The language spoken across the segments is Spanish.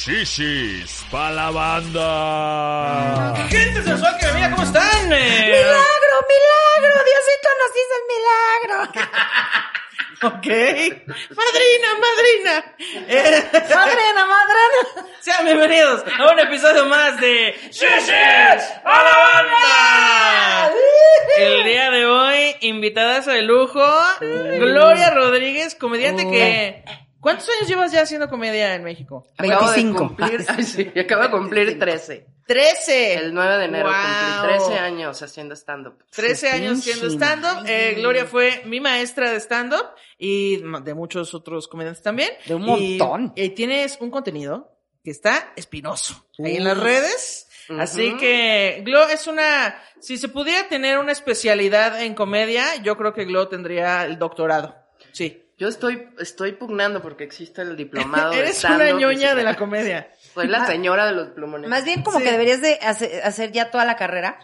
Shishis pa' la banda. Gente sensual que me mira, ¿cómo están? Eh, ¡Milagro, milagro! Diosito nos hizo el milagro. ok. Madrina, madrina. Eh, Madrena, madrena. sean bienvenidos a un episodio más de Shishis pa' la banda. El día de hoy, invitadas de lujo, Gloria Rodríguez, comediante que... ¿Cuántos años llevas ya haciendo comedia en México? Acabo de 25. cumplir, ay, sí, acabo de cumplir 13. 13. El 9 de enero Wow. cumplí 13 años haciendo stand-up. 13 años siendo stand-up. Eh, Gloria fue mi maestra de stand-up y de muchos otros comediantes también. De un Y- montón. Y, tienes un contenido que está espinoso ahí en las redes. Así que Glo es una... Si se pudiera tener una especialidad en comedia, yo creo que Glo tendría el doctorado. Sí. Yo estoy, estoy pugnando porque existe el diplomado de Eres una stand-up y ñoña sí, de la comedia. Soy la señora de los plumones. Más bien como Sí. que deberías de hacer, hacer ya toda la carrera.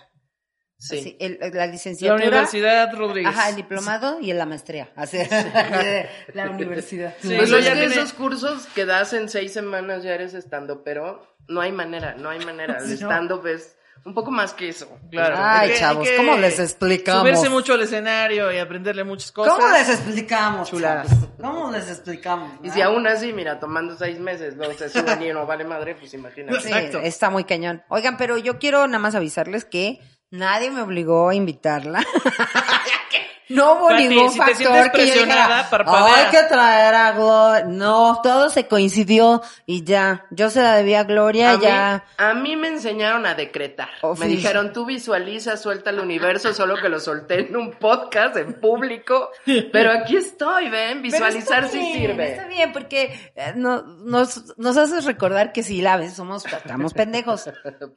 Sí. Así, el- la La licenciatura. Universidad Rodríguez. Ajá, el diplomado y la maestría. Hacer la universidad. Sí, Pues ya tiene- esos cursos que das en seis semanas ya eres stand-up, pero no hay manera, no hay manera. El Sí, no. Un poco más que eso. Claro. Ay, que- chavos, ¿cómo les explicamos? Subirse mucho al escenario y aprenderle muchas cosas. ¿Cómo les explicamos? Chuladas. chavos? ¿Cómo les explicamos? Y si aún así, mira, tomando seis meses, luego se suben y no vale madre, pues imagínate. Sí, Exacto. está muy cañón. Oigan, pero yo quiero nada más avisarles que nadie me obligó a invitarla. No hubo Pati, ningún si factor que yo dijera, hay que traer a Gloria. No, todo se coincidió y ya. Yo se la debía a Gloria, A mí, ya. a mí me enseñaron a decretar. Oh, me dijeron, tú visualiza, suelta el universo, solo que lo solté en un podcast, en público. Pero aquí estoy, ven, visualizar sí bien, sirve. Está bien, porque eh, no- nos, nos haces recordar que sí, la vez somos, estamos pendejos.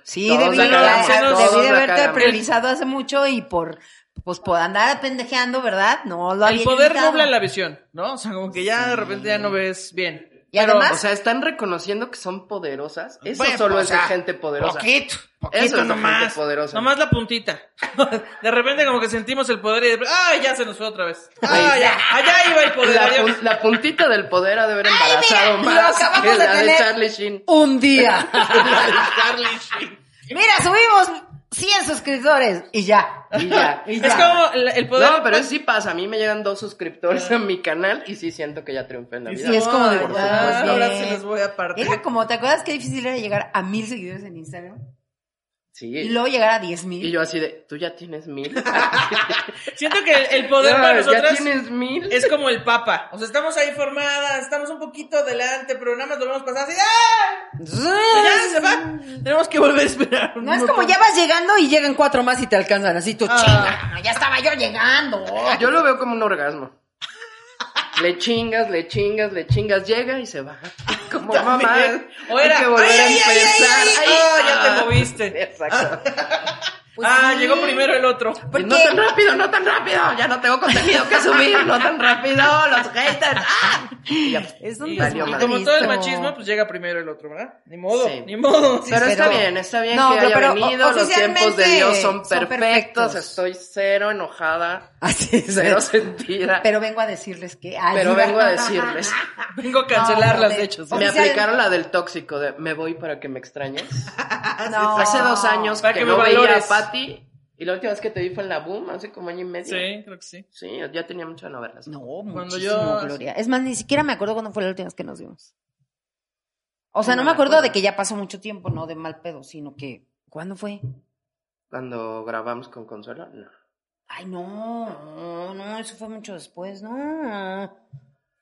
Sí, debí, la debí de haberte priorizado hace mucho y por, pues por andar pendejeando, ¿verdad? No lo El había poder invitado. nubla la visión, ¿no? O sea, como que ya de repente ya no ves bien. Y además- O sea, están reconociendo que son poderosas. Eso Bueno, solo o es de gente poderosa. Poquito, poquito Eso es nomás. gente poderosa. Nomás la puntita. De repente como que sentimos el poder y de ¡ay! Ya se nos fue otra vez. ¡Ah, Ay, ya! Allá iba el poder. La, adiós. pun- la puntita del poder ha de haber embarazado más que de la de Charlie Sheen. Un día. La de Charlie Sheen. Mira, subimos 100 suscriptores y ya. Y ya. Y ya. Es como el, poder... No, pero sí pasa. A mí me llegan dos suscriptores a mi canal y sí siento que ya triunfé en la vida. Sí, es como de verdad. ya, Ahora se los voy a partir. Era como, ¿te acuerdas qué difícil era llegar a mil seguidores en Instagram? Sí. Y luego llegar a diez mil. Y yo así de, ¿tú ya tienes mil? Siento que el, poder Ya, para ¿Ya nosotras tienes mil? es como el papa. O sea, estamos ahí formadas, estamos un poquito adelante, pero nada más lo vemos pasar así. ¡ah! Ya se va. Tenemos que volver a esperar. un No es como ya vas llegando y llegan cuatro más y te alcanzan así tú Ah. chinga. Ya estaba yo llegando. Yo lo veo como un orgasmo. Le chingas, le chingas, le chingas, llega y se va. Como mamá. O era, hay que volver ay, a ay, ay, empezar. ay, ay, Ay, oh, ya te ah. moviste. Exacto. Pues ah, sí. llegó primero el otro. ¿Por No tan rápido, no tan rápido. Ya no tengo contenido que subir. No tan rápido. Los haters. ¡Ah! Ya. Es un Y, como todo el machismo, pues llega primero el otro, ¿verdad? Ni modo, Sí. ni modo. Pero está bien, está bien No, que haya pero venido. Los tiempos de Dios son perfectos. Estoy cero enojada, Así es. cero sentida. Pero vengo a decirles que. ay, Pero vengo a decirles. Vengo a cancelarlas, No, de hecho. sí. Me aplicaron la del tóxico de me voy para que me extrañes. No. Hace dos años Para que, que me no veía a Patty y la última vez que te vi fue en la Boom, hace como año y medio. Sí, creo que sí. Sí, ya tenía mucho de no verlas. No, Cuando muchísimo, yo- Gloria. Es más, ni siquiera me acuerdo cuándo fue la última vez que nos vimos. O sea, No no, me me acuerdo acuerdo. de que ya pasó mucho tiempo, no de mal pedo, sino que. ¿Cuándo fue? Cuando grabamos con Consuelo, no. Ay, no, no, eso fue mucho después, no.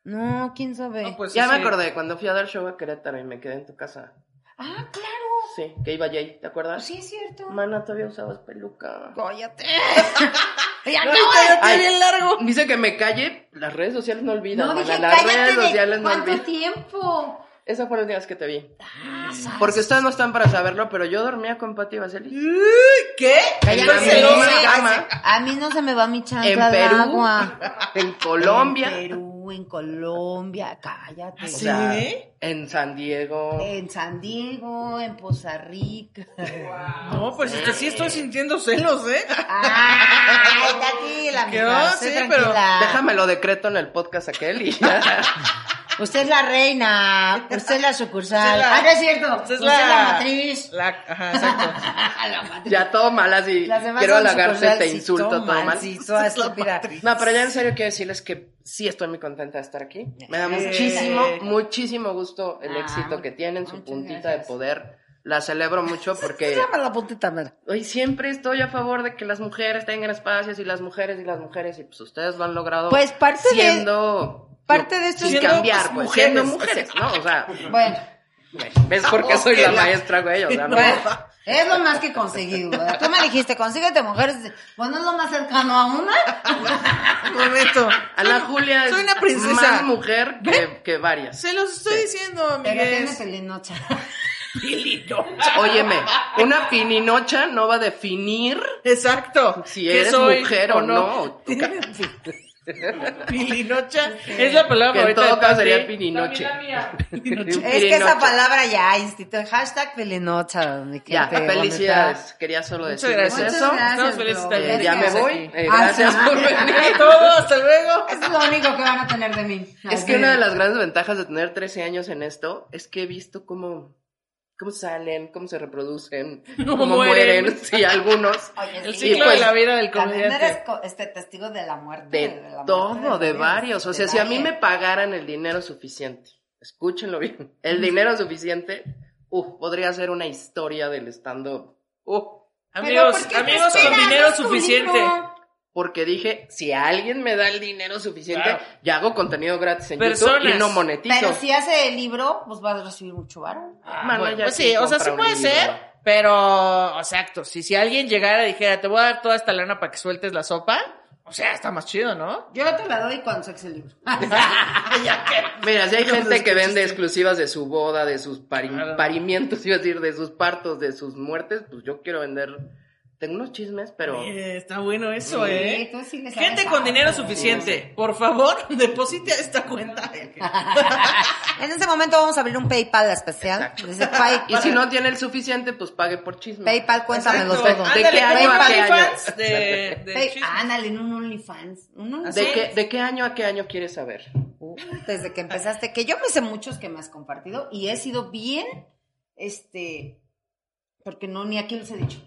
No, quién sabe. No, pues, ya sí, me sí. acordé, cuando fui a dar show a Querétaro y me quedé en tu casa. Ah, claro. Sí, que iba Jay, ¿te acuerdas? Sí, es cierto. Mana, todavía usabas peluca. Cállate. Ya No, no, bien largo. Dice que me calle, las redes sociales no olvidan. no mana, dije las cállate redes de sociales no cuánto olvidan. tiempo. Esa fue la última vez que te vi. Ah, Porque ustedes no están para saberlo, pero yo dormía con Pati Vaseli. ¿Qué? Cállate. no, cama. A mí no se me va mi chancla En Perú, agua. en Colombia, En Perú, en Colombia, cállate. o sea, ¿Sí? en San Diego. En San Diego, en Poza Rica. No, pues este, sí estoy sintiendo celos, ¿eh? Ay, tranquila, ¿Qué mija, va? usted Sí, tranquila. Déjame lo decreto en el podcast aquel y ya. Usted es la reina, usted es la sucursal. Ah, no es cierto. Usted es la, la- matriz. La, ajá, exacto. la matriz. ya todo mal así. Las demás Quiero sucursal, te insulto, todo mal. Sí, toda estúpida. No, pero ya en serio quiero decirles que sí estoy muy contenta de estar aquí. Me da Eh. muchísimo, muchísimo gusto el Ah, éxito que tienen, su puntita gracias. de poder. La celebro mucho porque Llama la puntita, mira. hoy siempre estoy a favor de que las mujeres tengan espacios y las mujeres y las mujeres y pues ustedes lo han logrado Pues parte de- siendo parte de esto es- cambiar, pues, mujeres. siendo mujeres, ¿no? O sea, Bueno, ¿ves por qué soy la la- maestra, güey? O sea, no. bueno, es lo más que he conseguido. ¿verdad? Tú me dijiste, consíguete mujeres. Bueno, es lo más cercano a una. Un momento. Ana Julia es Soy una princesa. más mujer que, que varias. Se los estoy diciendo, Pero tiene pelinocha. Óyeme, una pininocha no va a definir Exacto. si ¿Qué eres soy mujer o no. Pilinocha. Es la palabra Que en favorita todo de caso sería mía. Un Es que esa pirinocha. palabra ya instituyó. Hashtag pelinocha. mi Ya, gente felicidades. Quería solo gracias. eso. Muchas Estamos felices de Gloria. Ya me voy. Eh, Ah, gracias sí. por venir. Hasta luego. Es lo único que van a tener de mí. Es que una de las grandes ventajas de tener 13 años en esto es que he visto cómo, cómo salen, cómo se reproducen, Cómo cómo, mueren. mueren, sí, algunos. Oye, El sí, ciclo pues, de la vida del eres comediante. co- este testigo de la muerte. De la muerte todo, de varios. O sea, si a mí me pagaran el dinero suficiente, escúchenlo bien, el dinero suficiente, uh, podría ser una historia del stand-up. Uh, Amigos, ¿por qué te amigos con dinero suficiente. libro. Porque dije, si alguien me da el dinero suficiente, Claro. ya hago contenido gratis en Personas. YouTube y no monetizo. Pero si hace el libro, pues vas a recibir mucho varo. Mano, Bueno, ya pues sí, o sea, sí puede libro. ser, pero, exacto, si, si alguien llegara y dijera, te voy a dar toda esta lana para que sueltes la sopa, o sea, está más chido, ¿no? Yo te la doy cuando saques el libro. Mira, si hay No, gente que vende exclusivas de su boda, de sus pari- Claro. parimientos, iba a decir, de sus partos, de sus muertes, pues yo quiero vender. Tengo unos chismes, pero Eh, está bueno eso, Sí, ¿eh? tú sí le sabes Gente con dinero suficiente, por favor, deposite a esta cuenta. en este momento vamos a abrir un PayPal especial. Exacto. Dice Pay- y si no tiene el suficiente, pues pague por chisme. PayPal, cuéntamelo Exacto. todo. ¿De qué año a qué año? De, de Pay- chismes. ándale, en un OnlyFans. Un OnlyFans. ¿De qué, ¿De qué año a qué año quieres saber? Uh, desde que empezaste, que yo me sé muchos que me has compartido y he sido bien, este, porque no, ni aquí les he dicho,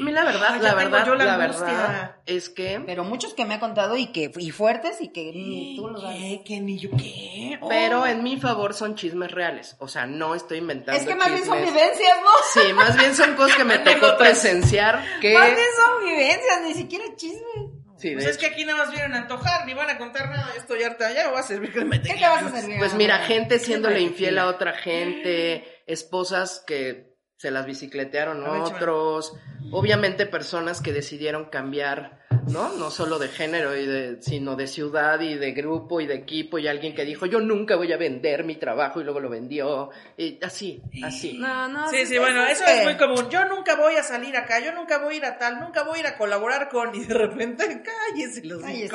A mí la verdad, Ay, la verdad, yo la la, verdad es que... pero muchos que me ha contado y que, y fuertes y que ni tú lo sabes. ¿Qué? ¿Qué? ¿Ni yo qué? Oh. Pero en mi favor son chismes reales. O sea, no estoy inventando Es que más bien son vivencias, ¿no? Sí, más bien son cosas que me tocó presenciar que... Más bien son vivencias, ni siquiera chismes. Sí, Pues es que aquí nada más vienen a antojar, ni van a contar nada. Harta, ya me voy a servir que me ¿Qué te vas a servir? Pues mira, ahora? gente siéndole infiel a otra gente, esposas que se las bicicletearon otros, obviamente personas que decidieron cambiar, ¿no? No solo de género y de, sino de ciudad y de grupo y de equipo y alguien que dijo yo nunca voy a vender mi trabajo y luego lo vendió y así, así. No, no. Sí, es- sí, bueno, es eso es muy común. Yo nunca voy a salir acá, yo nunca voy a ir a tal, nunca voy a ir a colaborar con... Y de repente, cállese los Cállese.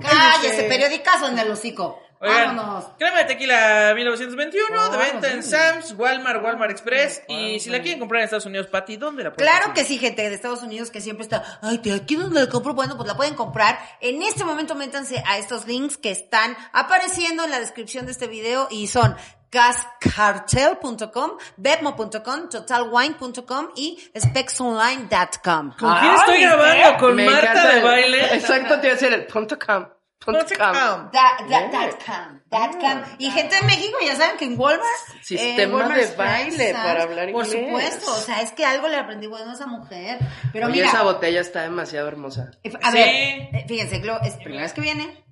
Cállese, periodicazo en el hocico. Oigan, Vámonos. crema de tequila 1921, de Vámonos, venta en sí. Sam's, Walmart, Walmart Express. Y si la quieren comprar en Estados Unidos, Pati, ¿dónde la pueden Claro que conseguir? sí, gente de Estados Unidos que siempre está, ay, ¿de aquí dónde la compro? Bueno, pues la pueden comprar. En este momento métanse a estos links que están apareciendo en la descripción de este video y son gascartel.com, bebmo.com, totalwine.com y spexonline.com. ¿Con quién estoy grabando? ¿Con Marta de baile? Exacto, te iba a decir el punto com. Com. com. Da- da- dot com, dot com. Y gente de México, ya saben que en Walmart. Sistema Walmart de baile para hablar Por inglés. supuesto, o sea, es que algo le aprendí bueno a esa mujer. Pero Oye, mira, esa botella está demasiado hermosa. a Sí. ver, eh, fíjense, Glo, es primera vez que viene.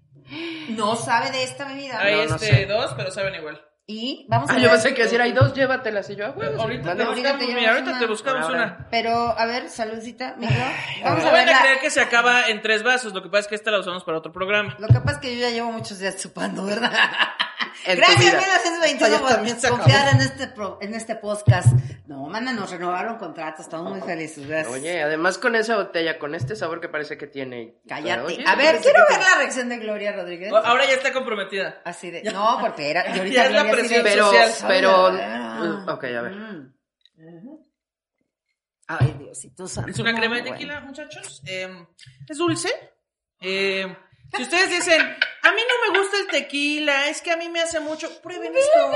No sabe de esta bebida. Hay No, no este sé. dos, pero saben igual. Y vamos a Ah, yo ver. pensé que decir, hay dos, llévatelas. Y yo, ah, huevos. Ahorita te buscamos, te mira, ahorita te una. buscamos Ahora, una. Pero, a ver, saludcita, mi. Vamos a ver. a la- creer que se acaba en tres vasos, lo que pasa es que esta la usamos para otro programa. Lo que pasa es que yo ya llevo muchos días chupando, ¿verdad? En tu Gracias, vida. 1921, Esta ya también se por acabó. confiar en este, pro- en este podcast. No, manda, nos renovaron contrato, estamos muy felices, gracias. Oye, además con esa botella, con este sabor que parece que tiene. Cállate. Oye, a ver, quiero ver la reacción de Gloria Rodríguez. Ahora ya está comprometida. Así de, no, porque era, y ahorita Ya es la presión Pero, social. pero. Ah. Ok, a ver. Mm. Ay, Diosito santo. Es una crema de tequila, muchachos. Eh, es dulce. Eh, si ustedes dicen, a mí no me gusta el tequila, es que a mí me hace mucho, prueben esto.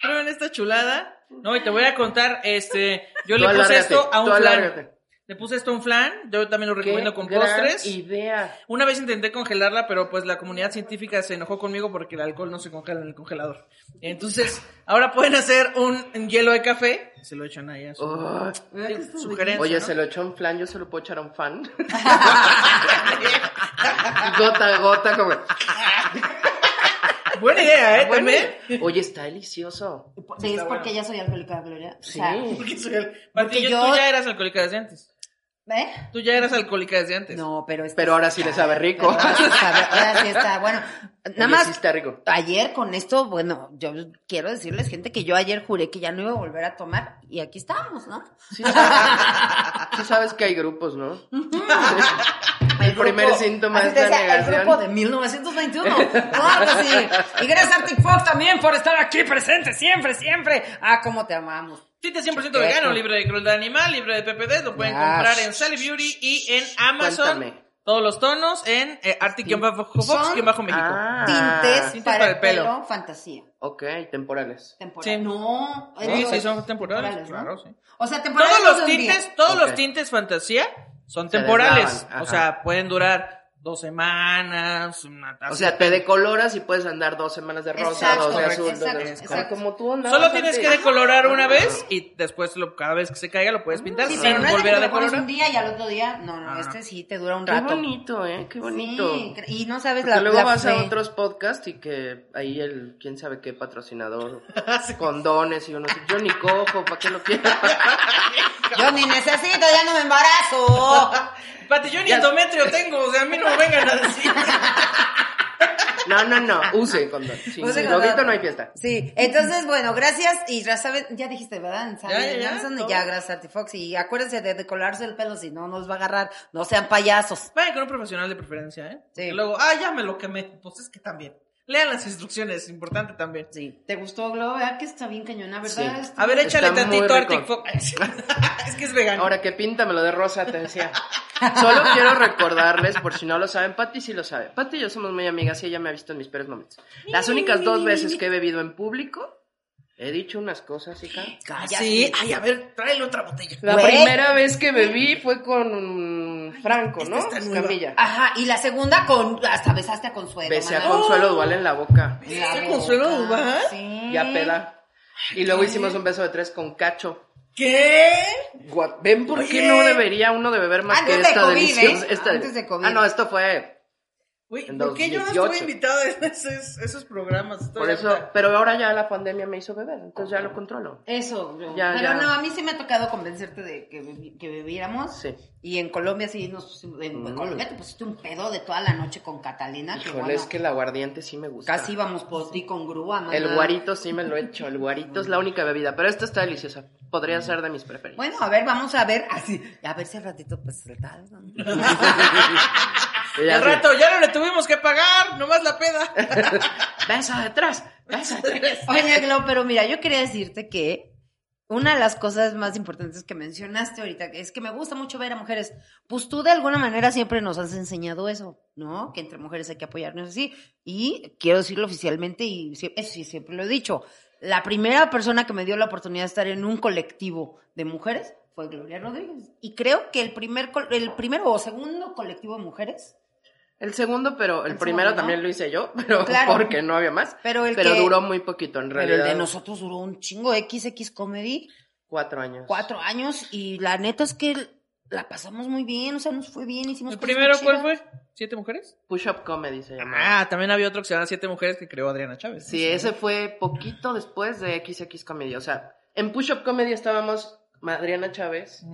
Prueben esta chulada. No, y te voy a contar, este, yo Tú le puse alárgate, esto a un flan. Le puse esto a un flan, yo también lo recomiendo Qué con gran postres. idea. Una vez intenté congelarla, pero pues la comunidad científica se enojó conmigo porque el alcohol no se congela en el congelador. Entonces, ahora pueden hacer un, hielo de café. Se lo echan ahí a su Oh. sí, sugerencia. Oye, ¿no? se lo echó un flan, yo se lo puedo echar a un fan. gota a gota, como. Buena idea, ¿eh? Bueno, También. Oye, está delicioso. Sí, es porque ya soy alcohólica, Gloria. O Sí. sea, Porque soy al- Porque yo- Tú ya eras alcohólica desde antes. ¿Eh? Tú ya eras alcohólica desde antes. No, pero Pero ahora sí le sabe rico. Ahora sí sabe- ahora sí está, bueno, nada Oye, más sí está rico. ayer con esto, bueno, yo quiero decirles, gente, que yo ayer juré que ya no iba a volver a tomar y aquí estamos, ¿no? Sí sabes, sí sabes que hay grupos, ¿no? El primer síntoma es la decía, El negación. grupo de 1921. Claro que sí. Y gracias a Fox también por estar aquí presente siempre, siempre. Ah, cómo te amamos. Tinte 100% Chiqueto. vegano, libre de crueldad animal, libre de PPD. Lo pueden Yes. comprar en Sally Beauty y en Amazon. Cuéntame. Todos los tonos en eh, Arctic-Fox-México. Ah. Tintes, tintes para, para el el pelo. pelo, fantasía. Ok, temporales. Temporal. Sí. No. Sí, sí, son temporales, ¿no? claro, sí. O sea, temporales Todos los tintes, todos Ok. los tintes fantasía son Se temporales. O sea, pueden durar dos semanas, una O sea, te decoloras y puedes andar dos semanas de rosa, Exacto, dos de azul, dos de... exacto, Como- exacto. Como tú andas. Solo tienes que decolorar una vez y después lo, cada vez que se caiga lo puedes pintar Sí, sin pero no es de volver que a te lo pones decolorar. un día y al otro día, no, no, Ah. este sí te dura un Qué rato. bonito, ¿eh? Qué bonito. Sí, y no sabes Porque la, luego la vas a otros podcasts y que ahí el, quién sabe qué patrocinador, condones y uno dice, yo ni cojo, ¿para qué lo quiero? Yo ni necesito, ya no me embarazo. Pati, yo ni Ya- endometrio tengo, o sea, a mí no me vengan a decir. No, no, no, use condón. Use sin condón. no hay fiesta. Sí, entonces, bueno, gracias. Y ya saben, ya dijiste, ¿verdad? En San- Ya, ya, en ya, Amazon, y todo. ya, gracias a Artifox. Y acuérdense de decolarse el pelo, si no nos va a agarrar. No sean payasos. Vayan con un profesional de preferencia, ¿eh? Sí. Y luego, ah, ya me lo quemé. Pues es que también. Lean las instrucciones, es importante también. Sí. ¿Te gustó, Glo? ¿Verdad que está bien cañona, verdad? Sí. A ver, échale Está tantito. Arctic Fox. es que es vegano. Ahora que píntamelo de rosa, te decía. Solo quiero recordarles, por si no lo saben, Patti sí lo sabe. Patti y yo somos muy amigas y ella me ha visto en mis peores momentos. Las únicas dos veces que he bebido en público, he dicho unas cosas, hija. Sí, ay, a ver, tráele otra botella. La Güey. primera vez que bebí fue con Franco, ¿no? esta está nueva. Escamilla. Ajá, y la segunda con, hasta besaste a Consuelo. Besé a. Consuelo Duval en la boca. La ¿Este Consuelo Duval? Sí. Ya peda. Y luego hicimos un beso de tres con Cacho. ¿Qué? ¿Ven por qué no debería uno de beber más Antes que de esta COVID, deliciosa? ¿eh? esta- Antes de COVID. Ah, no, esto fue Uy, En ¿por qué yo no 2018? estuve invitada en esos, esos programas? Estoy por eso, pero ahora ya la pandemia me hizo beber, entonces ya lo controlo. Eso. Ya, pero ya. no, a mí sí me ha tocado convencerte de que, que bebiéramos. Sí. Y en Colombia sí nos pusimos, en Mm. Colombia te pusiste un pedo de toda la noche con Catalina. que Híjole, bueno, es que el aguardiente sí me gusta. Casi íbamos por ti con grúa, mana. El guarito sí me lo he hecho, el guarito es la única bebida, pero esta está deliciosa, podría ser de mis preferidas. Bueno, a ver, vamos a ver, así, a ver si al ratito pues se tal, así, rato ya no le tuvimos que pagar, nomás la peda. Beso detrás, beso detrás. Oye, Glo, pero mira, yo quería decirte que una de las cosas más importantes que mencionaste ahorita que es que me gusta mucho ver a mujeres. Pues tú de alguna manera siempre nos has enseñado eso, ¿no? Que entre mujeres hay que apoyarnos así. Y quiero decirlo oficialmente y eso sí, siempre lo he dicho. La primera persona que me dio la oportunidad de estar en un colectivo de mujeres fue Gloria Rodríguez. Y creo que el primer, el primero o segundo colectivo de mujeres El segundo, pero el, El primero segundo, ¿no? también lo hice yo, pero Claro. porque no había más. Pero el pero que- duró muy poquito, en Pero realidad. el de nosotros duró un chingo XX Comedy. Cuatro años. cuatro años y la neta es que la pasamos muy bien, o sea, nos fue bien, hicimos ¿El primero cuál chidas. fue? ¿Siete mujeres? Push Up Comedy se llama. Ah, también había otro que se llama Siete Mujeres que creó Adriana Chávez. Sí, ese fue poquito después de XX Comedy. O sea, en Push Up Comedy estábamos Adriana Chávez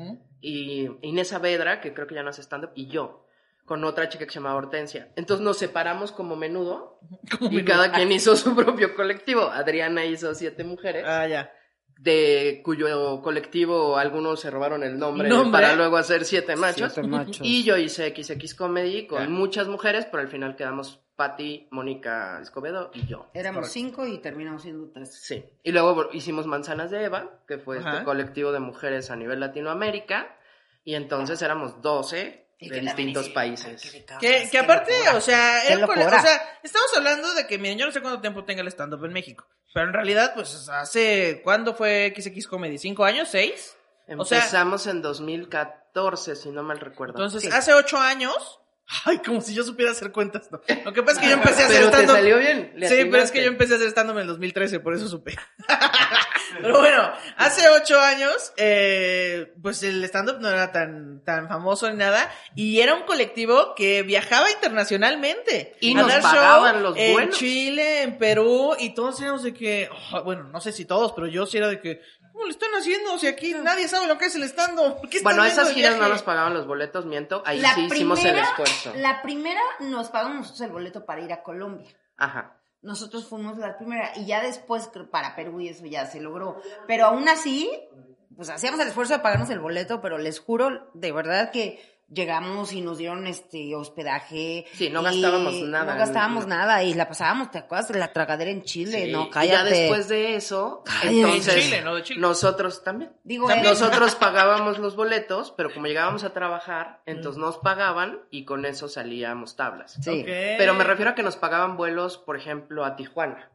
y Inés Saavedra, que creo que ya no hace stand-up, y yo, con otra chica que se llamaba Hortensia. Entonces nos separamos como menudo Como y mi- cada quien hizo su propio colectivo. Adriana hizo siete mujeres, Ah, ya. de cuyo colectivo algunos se robaron el nombre, ¿Nombre? para luego hacer siete machos. Siete machos. Y yo hice XX Comedy con muchas mujeres, pero al final quedamos Patti, Mónica Escobedo y yo. Éramos Correcto. cinco y terminamos siendo tres. Sí. Y luego hicimos Manzanas de Eva, que fue Ajá. este colectivo de mujeres a nivel Latinoamérica. Y entonces éramos 12 Y de distintos países. Que, que aparte, locura. o sea, era o sea, estamos hablando de que, miren, yo no sé cuánto tiempo tenga el stand-up en México, pero en realidad, pues, hace, ¿cuándo fue XX Comedy? ¿Cinco años? ¿Seis? O sea- Empezamos en 2014, si no mal recuerdo. Entonces, Sí. hace ocho años, ay, como si yo supiera hacer cuentas, ¿no? Lo que pasa es que yo empecé a hacer stand-up. salió bien. Sí, pero es que yo empecé a hacer stand-up en el 2013, por eso supe. pero bueno, hace ocho años, eh, pues el stand-up no era tan, tan famoso ni nada, y era un colectivo que viajaba internacionalmente. Y a nos dar pagaban show los En vuelos. Chile, en Perú, y todos éramos de que, oh, bueno, no sé si todos, pero yo sí era de que, ¿cómo le están haciendo? Si aquí nadie sabe lo que es el stand-up. ¿Por qué están Bueno, esas giras no nos pagaban los boletos, miento. Ahí La sí hicimos el esfuerzo. La primera nos pagamos nosotros el boleto para ir a Colombia. Ajá. Nosotros fuimos la primera y ya después para Perú y eso ya se logró. Pero aún así, pues hacíamos el esfuerzo de pagarnos el boleto, pero les juro de verdad que llegamos y nos dieron este hospedaje. Sí, no y gastábamos nada. No gastábamos nada y la pasábamos, ¿te acuerdas de la tragadera en Chile? Sí, no, y cállate. ya después de eso, Cállate. entonces En Chile, ¿no? De Chile. nosotros también. Digo, También eh, Nosotros pagábamos los boletos, pero como llegábamos a trabajar, entonces nos pagaban y con eso salíamos tablas. Sí. Pero me refiero a que nos pagaban vuelos, por ejemplo, a Tijuana.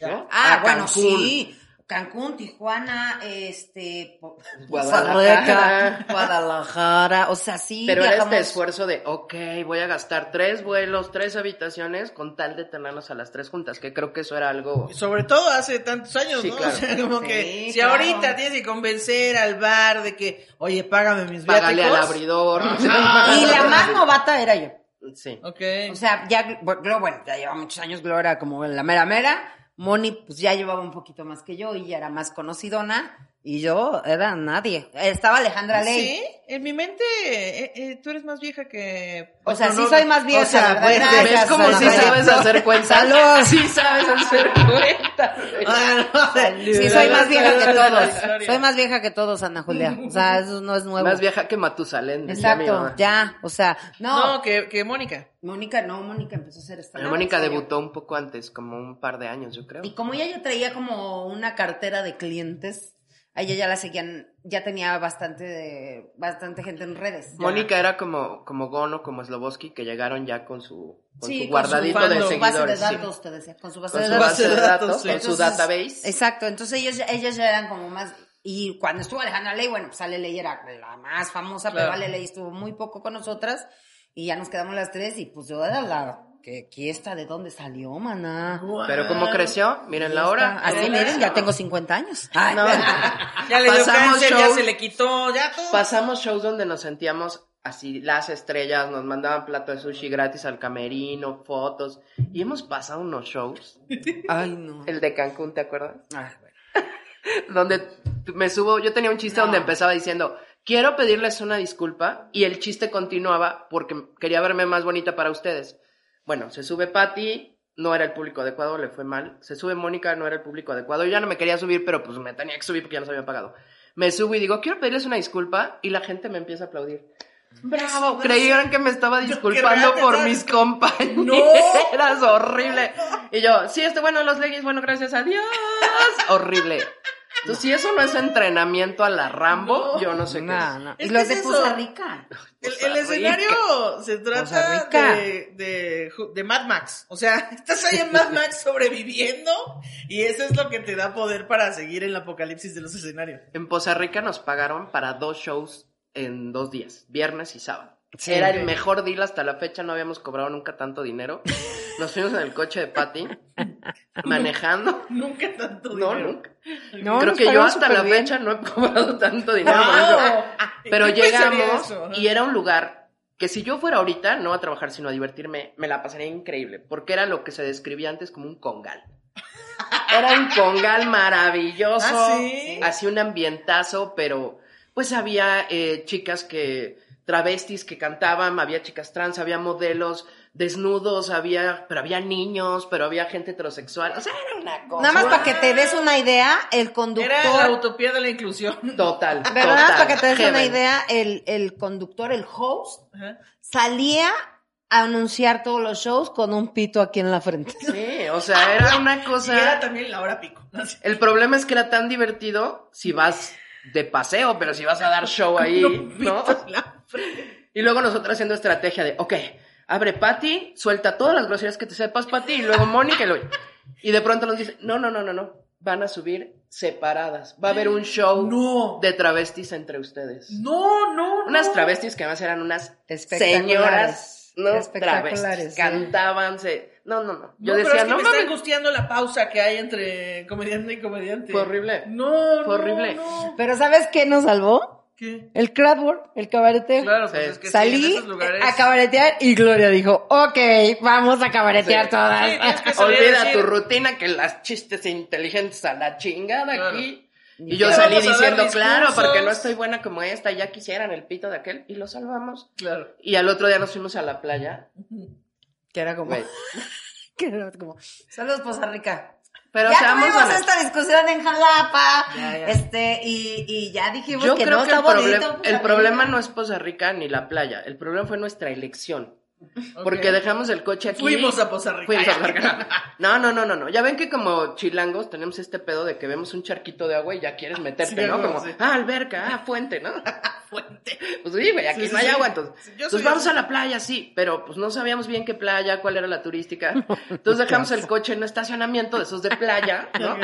¿no? Ah, A bueno, Cancún. sí. Cancún, Tijuana, este, po- Guadalajara. Costa Rica, Guadalajara, o sea, sí Pero era este esfuerzo de, ok, voy a gastar tres vuelos, tres habitaciones, con tal de tenernos a las tres juntas, que creo que eso era algo... Sobre todo hace tantos años, Sí, ¿no? claro. O sea, como Sí, que si claro. ahorita tienes que convencer al bar de que, oye, págame mis Págale al abridor. Y la más novata era yo. Sí. Ok. O sea, ya, Glo, bueno, ya lleva muchos años, Glo era como la mera mera. Moni, pues ya llevaba un poquito más que yo y ya era más conocidona. Y yo era nadie. Estaba Alejandra Ley. Sí, en mi mente, eh, eh, tú eres más vieja que... O sea, no, sí soy más vieja, O sea, pues, gracias, ¿Ves como si sabes hacer cuentas? Salud. Sí sabes hacer cuentas. Sí, soy más vieja que todos. Soy más vieja que todos, Ana Julia. O sea, eso no es nuevo. Más vieja que Matusalén. decía mi Exacto, mamá. ya. O sea, no. No, que, que Mónica. Mónica, no, Mónica empezó a hacer esta. Pero Mónica debutó un poco antes, como un par de años, yo creo. Y como ella ya traía como una cartera de clientes, a ella ya la seguían, ya tenía bastante de, bastante gente en redes. Mónica era como, como Gono, como Sloboski, que llegaron ya con su, con Sí, su con su guardadito de Con su base de seguidores. sí. datos, te decía, con su base Con de su datos. base de datos, sí. con su Entonces, database. Exacto, entonces ellas, ellas ya eran como más, y cuando estuvo Alejandra Ley, bueno, pues Ale Ley era la más famosa, pero Claro. Ale Ley estuvo muy poco con nosotras, y ya nos quedamos las tres, y pues yo era la, que aquí está, ¿de dónde salió, maná? Pero como creció, miren la hora. Así, miren, ya tengo 50 años. Ay, No, Ya le dio ya shows. se le quitó, ya todo. pasamos shows donde nos sentíamos así, las estrellas, nos mandaban plato de sushi gratis al camerino, fotos, y hemos pasado unos shows. Ay, no. El de Cancún, ¿te acuerdas? Ay, bueno. donde me subo, yo tenía un chiste No. donde empezaba diciendo, quiero pedirles una disculpa, y el chiste continuaba porque quería verme más bonita para ustedes. Bueno, se sube Patty, no era el público adecuado, le fue mal. Se sube Mónica, no era el público adecuado. Yo ya no me quería subir, pero pues me tenía que subir porque ya nos habían pagado. Me subo y digo, quiero pedirles una disculpa, y la gente me empieza a aplaudir. Bravo, creyeron que me estaba disculpando por mis compañeras. Eras horrible. Y yo, sí, este bueno, los leggings, bueno, gracias a Dios. Horrible. Entonces, si eso no es entrenamiento a la Rambo, No. yo no sé qué No, es. no. Es Y los es de eso. Poza Rica. El, Costa el escenario se Costa trata Rica. de, de, de Mad Max. O sea, estás ahí en Mad Max sobreviviendo y eso es lo que te da poder para seguir en el apocalipsis de los escenarios. En Poza Rica nos pagaron para dos shows en dos días, viernes y sábado. Sí. Era el mejor deal hasta la fecha, no habíamos cobrado nunca tanto dinero. Nos fuimos en el coche de Patty, manejando. Nunca tanto No, dinero. nunca. No, Creo que yo hasta la bien. fecha no he cobrado tanto dinero. Wow. por eso. Pero ¿Qué pensaría llegamos y era un lugar que si yo fuera ahorita, no a trabajar, sino a divertirme, me la pasaría increíble, porque era lo que se describía antes como un congal. Era un congal maravilloso, ¿Ah, sí? así un ambientazo, pero pues había eh, chicas que, travestis que cantaban, había chicas trans, había modelos desnudos, había, pero había niños, pero había gente heterosexual, o sea, era una cosa. Nada más para que te des una idea, el conductor. Era la utopía de la inclusión. Total, Pero nada más total, para que te des una idea, el, el conductor, el host, salía a anunciar todos los shows con un pito aquí en la frente. Sí, o sea, era una Y cosa... era también la hora pico. El problema es que era tan divertido si vas de paseo, pero si vas a dar show ahí, ¿no? Y luego nosotros haciendo estrategia de, ok, abre Patty, suelta todas las groserías que te sepas, Patty, y luego Mónica y luego... Y de pronto nos dice, no, no, no, no, no, van a subir separadas. Va a haber un show No. de travestis entre ustedes. No, no, no. Unas travestis que además eran unas Espectaculares. señoras, ¿no? Espectaculares, Travestis. sí. Cantaban, se... No, no, no. Yo no, pero decía, es que no me está mames, angustiando la pausa que hay entre comediante y comediante. Fue horrible. No, Fue horrible. No, no. Pero ¿sabes qué nos salvó? ¿Qué? El crowdwork, el cabareteo. Claro, pues Sí. es que sí, en Salí esos lugares. a cabaretear y Gloria dijo, ok, vamos a cabaretear Sí. todas. Que Olvida decir- tu rutina que las chistes inteligentes a la chingada Claro. aquí. Y Y yo salí diciendo, claro, porque no estoy buena como esta, ya quisieran el pito de aquel, y lo salvamos. Claro. Y al otro día nos fuimos a la playa. Que era como, que era como, saludos Poza Rica. Pero ya tuvimos esta discusión en Jalapa, Ya, ya. este, y, y ya dijimos Yo que creo no que el, bonito. problem- el problema no es Poza Rica ni la playa, el problema fue nuestra elección. Porque dejamos el coche aquí. Fuimos a Poza Rica. Fuimos a Poza Rica. No, no, no, no, no. Ya ven que como chilangos tenemos este pedo de que vemos un charquito de agua y ya quieres meterte, Sí, ¿no? Como, sí. ah, alberca, ah, fuente, ¿no? Fuente. Pues sí, güey, aquí Sí, no hay agua, entonces. Soy vamos a la playa, sí, pero pues no sabíamos bien qué playa, cuál era la turística. Entonces dejamos el coche en un estacionamiento de esos de playa, ¿no?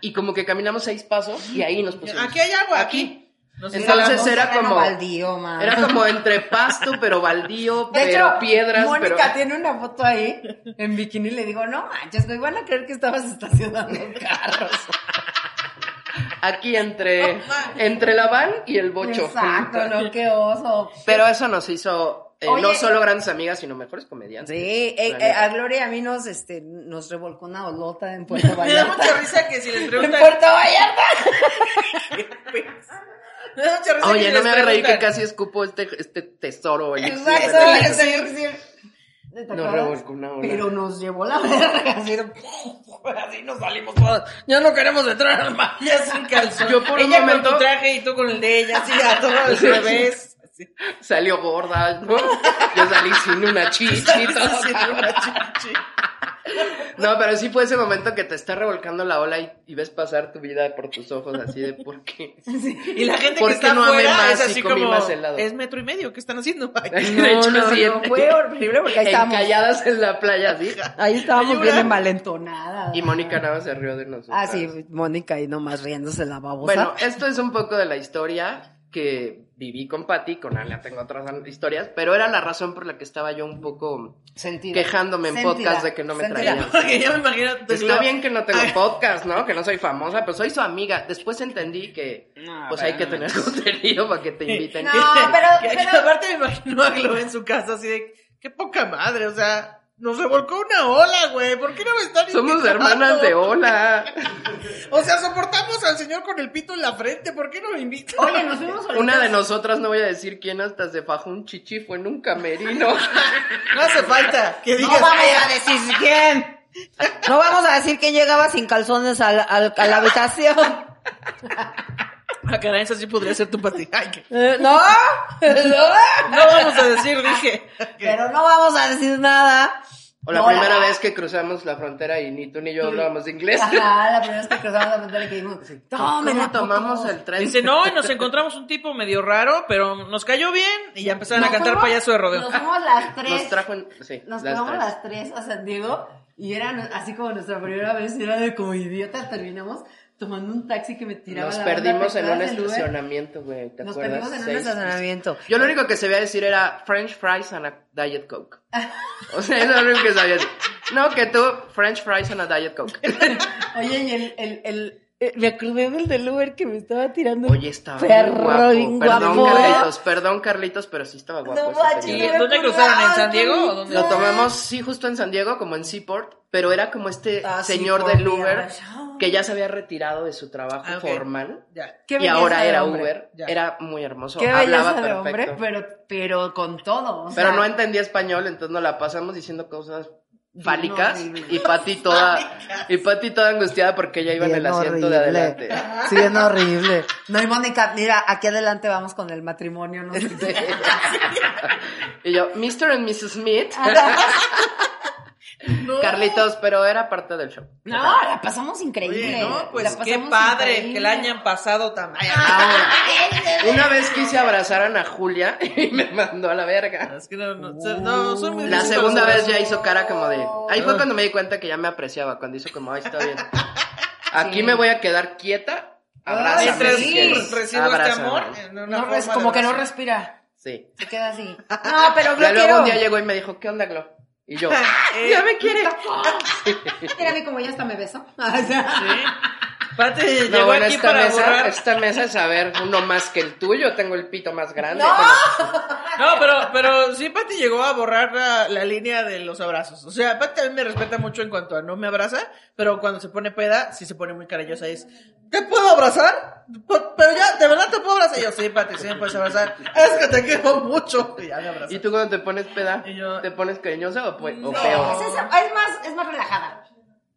Y como que caminamos seis pasos y ahí nos pusimos. Aquí hay agua, Aquí. aquí. Nos Entonces era como- baldío, man. Era como entre pasto, pero baldío, De pero hecho, piedras, Mónica pero... tiene una foto ahí en bikini y le digo, no manches, güey, van a creer que estabas estacionando carros. Aquí entre, entre la van y el bocho. Exacto, no, qué oso. Pero eso nos hizo eh, Oye. no solo grandes amigas, sino mejores comediantes. Sí, eh, eh, a Gloria y a mí nos, este, nos revolcó una olota en Puerto Me da Vallarta. mucha risa que si les en. Puerto Vallarta. Me da mucha risa que Oye, no me hagas reír que casi escupo este, este tesoro. Exacto, la vida. sí, sí. ¿Te Nos acuerdas? revolcó una ola. Pero nos llevó la verga, así Así nos salimos todas. Ya no queremos entrar al mar. Ya sin calzón. Yo por un ella momento- con tu traje y tú con el de ella. Así a todo al revés. Salió gorda, ¿no? Yo salí sin una chichi. una. No, pero sí fue ese momento que te está revolcando la ola y, y ves pasar tu vida por tus ojos así de ¿por qué? Y la gente ¿Por que está no afuera más es así como, más helado? es metro y medio, ¿qué están haciendo? Ay, De No, hecho, no, sí, no, fue horrible porque ahí estábamos. Encalladas en la playa, así. Ahí estábamos bien envalentonadas. Y Mónica nada más se rió de nosotros. Ah, sí, Mónica ahí nomás riéndose la babosa. Bueno, esto es un poco de la historia que viví con Patty, con Alia tengo otras historias, pero era la razón por la que estaba yo un poco Sentida. quejándome en Sentida. podcast de que no me Sentida. traían. Porque me imagino. Está lo- bien que no tengo podcast, ¿no? Que no soy famosa, pero soy su amiga. Después entendí que pues hay que tener contenido para que te inviten. No, pero, pero aparte me imagino a Glo en su casa así de, qué poca madre, o sea, nos revolcó una ola, güey, ¿por qué no me están Somos invitando? hermanas de hola. O sea, soportamos al señor con el pito en la frente, ¿por qué no me invitan? Oye, nos fuimos. Una de nosotras, no voy a decir quién, hasta se fajó un chichi, fue en un camerino. No hace falta que No digas. vamos a decir quién. No vamos a decir quién llegaba sin calzones al- al- a la habitación. Ah, caray, esa sí podría ser tu pati. Ay, que- Eh, no, no. No vamos a decir, dije. Pero no vamos a decir nada. O la No, primera vez que cruzamos la frontera y ni tú ni yo hablábamos inglés. Ajá, la primera vez que cruzamos la frontera y que dijimos, tomen ¿Cómo la tomamos el tren? Dice, no, y nos encontramos un tipo medio raro, pero nos cayó bien y ya empezaron a cantar payaso de rodeo. Nos fuimos las tres. Nos trajo en... Sí, Nos las fuimos tres. las tres a San Diego y era así como nuestra primera vez, y era de como idiotas terminamos. Tomando un taxi que me tiraba Nos la perdimos en ¿te un estacionamiento, güey. ¿Te Nos acuerdas? perdimos en un estacionamiento. Yo lo único que sabía decir era French fries and a Diet Coke. O sea, eso es lo único que sabía decir. No, que tú, French fries and a Diet Coke. Oye, y el, el, el, eh, me acordé del del Uber que me estaba tirando. Oye, estaba Perro, guapo. bien Perdón, guapo, ¿eh? Carlitos, perdón, Carlitos, pero sí estaba guapo. No ese manches, señor. ¿Y no me dónde cruzaron? ¿En San Diego o dónde? Lo tomamos, sí, justo en San Diego, como en Seaport, pero era como este Ah, señor Seaport, del Uber. Que ya se había retirado de su trabajo Ah, ok. formal Ya. Qué y ahora era hombre. Uber. Ya. Era muy hermoso, Qué hablaba de perfecto. hombre, pero, pero con todo. o Pero sea, no entendía español, entonces nos la pasamos diciendo cosas fálicas horrible. y Pati toda y Pati toda angustiada porque ella iba en el asiento horrible. de adelante. Sí, bien horrible. No, y Mónica, mira, aquí adelante vamos con el matrimonio, ¿no? y yo, Mr. and Mrs. Smith. Carlitos, pero era parte del show. No, la pasamos increíble. Oye, no, La pues qué pasamos padre increíble. que la hayan pasado tan... Ahora, una vez quise abrazar a Ana Julia y me mandó a la verga. Es que no, no, no, son muy La segunda vez ya hizo cara como de. Ahí Ah. fue cuando me di cuenta que ya me apreciaba, cuando hizo como, ay, está bien. Aquí me voy a quedar quieta. Abrázame Mientras quieres. recibo este Abrázame. amor, en una No como que no respira. Sí. Se queda así. No, pero Glo luego quiero. un día llegó y me dijo, ¿qué onda, Glo? Y yo, Eh, ya me quiere. Mírame como ya hasta me beso. Sí. Pate No, llegó bueno, aquí esta para mesa, borrar. esta mesa es saber uno más que el tuyo, tengo el pito más grande. ¡No! Bueno, No, pero, pero sí, Pati llegó a borrar la, la línea de los abrazos. O sea, Pati también me respeta mucho en cuanto a no me abraza, pero cuando se pone peda, sí se pone muy cariñosa. Es, ¿te puedo abrazar? Pero ya, ¿de verdad te puedo abrazar? Y yo, sí, Pati, sí me puedes abrazar. Es que te quiero mucho. Y ya me abraza. ¿Y tú cuando te pones peda, yo- te pones cariñosa o, pu- o No. peor? Es, es más, es más relajada.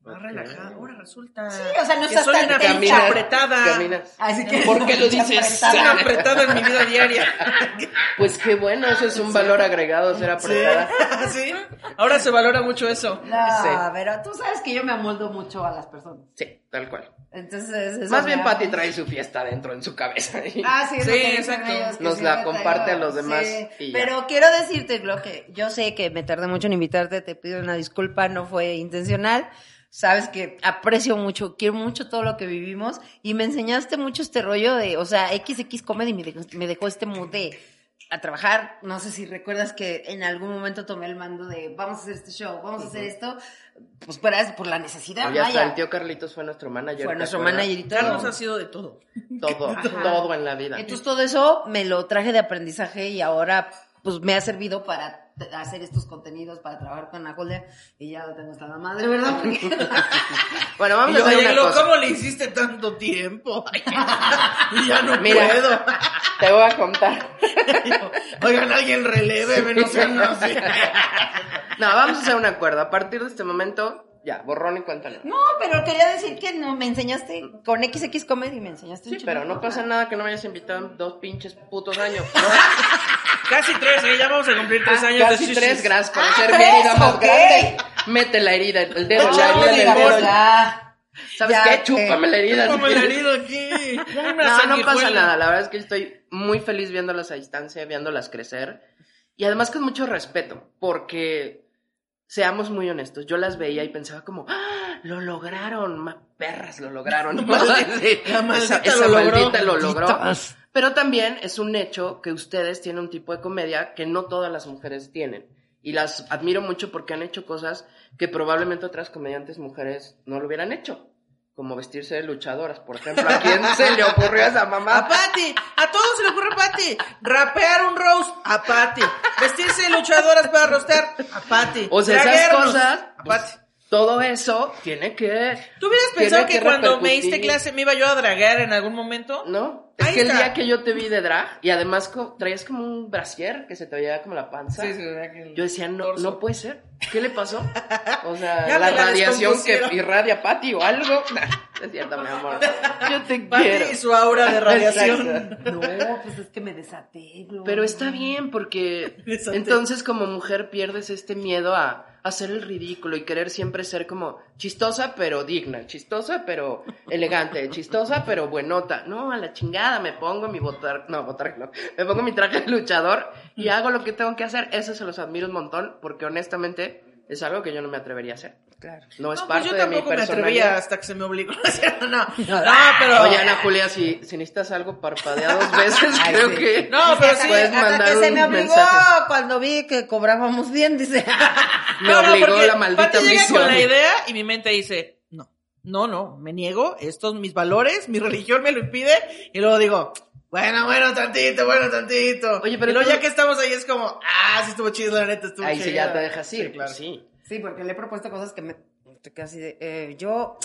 Más relajada. Ahora resulta. Sí, o sea, no que estás soy tan una apretada. Caminas. Así que. ¿Por qué lo dices? Soy una apretada en mi vida diaria. Pues qué bueno, eso es un valor agregado, ser apretada. Sí. Ahora se valora mucho eso. No, Sí. pero tú sabes que yo me amoldo mucho a las personas. Sí, tal cual. Entonces, eso Más bien da- Patty trae su fiesta dentro en su cabeza. Ah, sí, lo Sí, exacto. ellos, Nos sí la comparte traigo, a los demás sí. y. Pero quiero decirte, Glo, que yo sé que me tardé mucho en invitarte, te pido una disculpa, no fue intencional. Sabes que aprecio mucho, quiero mucho todo lo que vivimos y me enseñaste mucho este rollo de, o sea, XX Comedy me dejó, me dejó este mood de a trabajar. No sé si recuerdas que en algún momento tomé el mando de vamos a hacer este show, vamos a hacer esto, pues por, por la necesidad. Oye, hasta el tío Carlitos fue nuestro manager. Fue ¿te nuestro manager y todo. Carlos ha sido de todo. Todo, todo en la vida. Entonces todo eso me lo traje de aprendizaje y ahora pues me ha servido para hacer estos contenidos, para trabajar con la Julia y ya lo tengo hasta la madre, ¿verdad? Porque- Bueno, vamos Y yo, a hacer una cosa. ¿cómo le hiciste tanto tiempo? y ya no Mira. puedo. Te voy a contar. Oigan, alguien releve, no sean así. No, vamos a hacer un acuerdo. A partir de este momento, ya, borrón y cuéntale. no, pero quería decir que no, me enseñaste con XX Comedy, me enseñaste un Sí, chingo pero no pasa nada que no me hayas invitado en dos pinches putos años. Casi tres, ¿eh? ya vamos a cumplir tres años de Ah, Casi shishis. tres, gracias por Ah, hacer mi herida más ok. grande. Mete la herida, el dedo, No, la herida dedo. ya. ¿Sabes ya, qué? eh, Chúpame la herida. El quieres. herido aquí. Una No, no pasa nada. La verdad es que estoy muy feliz viéndolas a distancia, viéndolas crecer. Y además con mucho respeto, porque seamos muy honestos. Yo las veía y pensaba como, ¡Ah, lo lograron, ma perras, lo lograron. Sí, La maldita esa, esa lo logró. maldita lo logró. Malditas. Pero también es un hecho que ustedes tienen un tipo de comedia que no todas las mujeres tienen. Y las admiro mucho porque han hecho cosas que probablemente otras comediantes mujeres no lo hubieran hecho. Como vestirse de luchadoras, por ejemplo. ¿A quién se le ocurrió esa A mamá? Patty, a todos se le ocurre a Patty. Rapear un roast, a Patty. Vestirse de luchadoras para rostear, a Patty. O sea, esas cosas, a pues, Patty. todo eso tiene que... ¿Tú hubieras pensado que, cuando me diste clase me iba yo a draguear en algún momento? ¿No? Es Ahí que el día que yo te vi de drag, y además co- traías como un brasier que se te veía como la panza. Sí, sí, verdad que el Yo decía, no, torso. no puede ser. ¿Qué le pasó? O sea, Ya la radiación que irradia Patty o algo. Es cierto, mi amor. Yo te Patty quiero. y su aura de radiación. Exacto. No, pues es que me desaté. Pero está bien porque Desaté. entonces como mujer pierdes este miedo a hacer el ridículo y querer siempre ser como chistosa pero digna, chistosa pero elegante, chistosa pero buenota. No, a la chingada, me pongo mi botar, no, botar no, me pongo mi traje de luchador y hago lo que tengo que hacer. Eso se los admiro un montón porque honestamente es algo que yo no me atrevería a hacer. Claro. No es No, pues parte yo de mi tampoco me hasta que se me obligó. ¿no? No, no, pero... Oye, Ana Julia, si, si necesitas algo, parpadea dos veces, Ay, creo sí. que No, pero sí, puedes hasta mandar que se me obligó mensaje. cuando vi que cobrábamos bien, dice. Me No, no, obligó porque la maldita ambición. con la idea y mi mente dice, no, no, no, me niego, estos mis valores, mi religión me lo impide, y luego digo, bueno, bueno, tantito, bueno, tantito. Oye, pero tú- ya que estamos ahí es como, ah, sí estuvo chido, la neta, estuvo Ahí chido. sí ya te dejas ir. Sí, claro. Sí. Sí, porque le he propuesto cosas que me. estoy Casi de. eh, yo.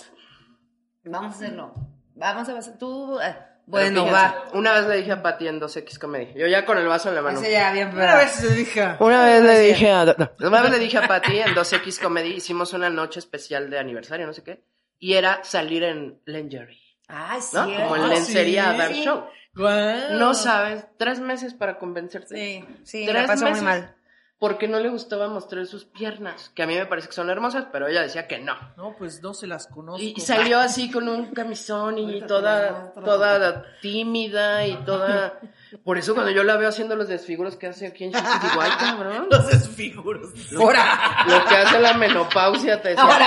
Vamos a hacerlo. Vamos a hacer. Tú. eh, bueno, va. Una vez le dije a Pati en 2X Comedy. Yo ya con el vaso en la mano. Ese ya bien, Una pero- vez se dije, Una vez le dije a, no, una vez le dije a Pati en 2X Comedy, hicimos una noche especial de aniversario, no sé qué, y era salir en lingerie, Ay, sí. ¿no? Como en Ah, lencería a sí. dar show. "Guau". No sabes, tres meses para convencerte. Sí, sí, Tres la pasó muy meses. mal. Porque no le gustaba mostrar sus piernas, que a mí me parece que son hermosas, pero ella decía que no. No, pues no se las conozco. Y, salió así con un camisón y toda, toda tímida y toda... Por eso cuando yo la veo haciendo los desfiguros que hace aquí en Chiquis, digo, ay cabrón. Los desfiguros. ¡Ahora! Lo que hace la menopausia te decía. ¡Ahora!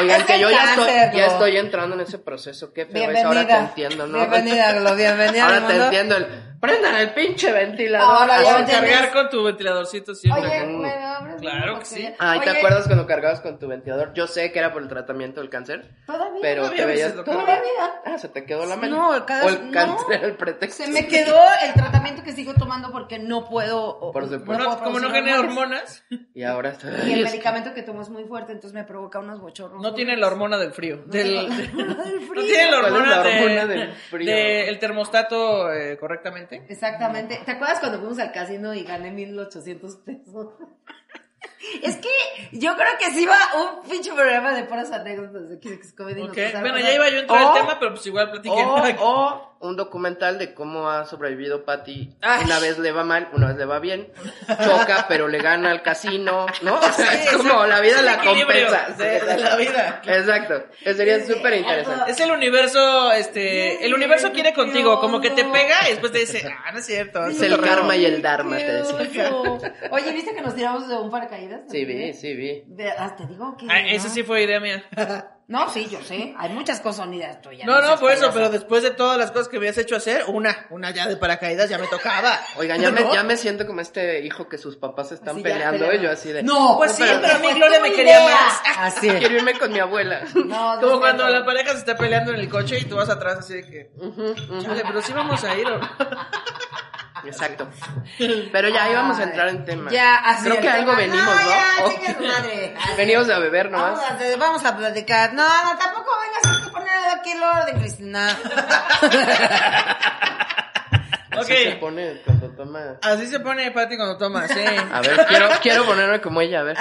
Oigan, Es que yo ya estoy, ya entrando en ese proceso. Qué feo es, ahora te entiendo, ¿no? Bienvenida, Glo, bienvenida. Ahora te mundo. entiendo el... Prendan el pinche ventilador. Ahora ya cargar con tu ventiladorcito siempre. Oye. ¿me abres? Claro que sí. Ay, ¿te Oye, acuerdas cuando cargabas con tu ventilador? Yo sé que era por el tratamiento del cáncer, Todavía. pero Todavía te veías... a veces lo Todavía. Ah, se te quedó la mano. No, cada O el no. cáncer era el pretexto. Se me quedó el tratamiento que sigo tomando porque no puedo. o- Por supuesto. Como no, como no producir genera hormonas, Y ahora está... Y el medicamento que tomo es muy fuerte, entonces me provoca unos bochornos. no tiene la hormona del frío. Del, Del no tiene la ¿Cuál es hormona, la de- hormona del frío? de el termostato eh, correctamente. Exactamente. ¿Te acuerdas cuando fuimos al casino y gané 1800 pesos? Es que yo creo que sí va un pinche programa de puras anécdotas de Kids Comedy. nos Ok, pasaron Bueno, ya iba yo a entrar al tema, pero pues igual. O, o un documental de cómo ha sobrevivido Patty. Ay. Una vez le va mal, una vez le va bien. Choca, pero le gana al casino, ¿no? O sea, es como la vida la compensa. de- de la vida. Exacto. Eso sería súper interesante. Es el universo, este, el universo quiere contigo, como que te pega y después te dice, ah, no es cierto. Es el cotorreo". karma y el dharma, te decía. Oye, ¿viste que nos tiramos de un paracaídas? Sí, vi, sí, vi. De- te digo que. Ah, esa no. sí fue idea mía. No, sí, yo sé. Hay muchas cosas son ideas tuyas. No, no, por eso, pero después de todas las cosas que me habías hecho hacer, una, una ya de paracaídas ya me tocaba. Oigan, ya me, ¿No? ya me siento como este hijo que sus papás están Así peleando y yo así de... No, Pues sí, pero- pero a mí fue Gloria me quería idea. más. Así. Quiero irme con mi abuela. No, no Como es cuando la pareja se está peleando en el coche y tú vas atrás así de que, ujú. chale, pero sí vamos a ir o no? Exacto. Pero ya íbamos a entrar en tema. Ya, así Creo que algo tema. venimos, ¿no? Ya, Oh. madre. Venimos a beber Vamos nomás. a, vamos a platicar. No, no, tampoco vengas a poner aquí el orden, Cristina. Así se pone cuando toma... así se pone Pati cuando toma, sí. A ver, quiero, quiero ponerme como ella, a ver.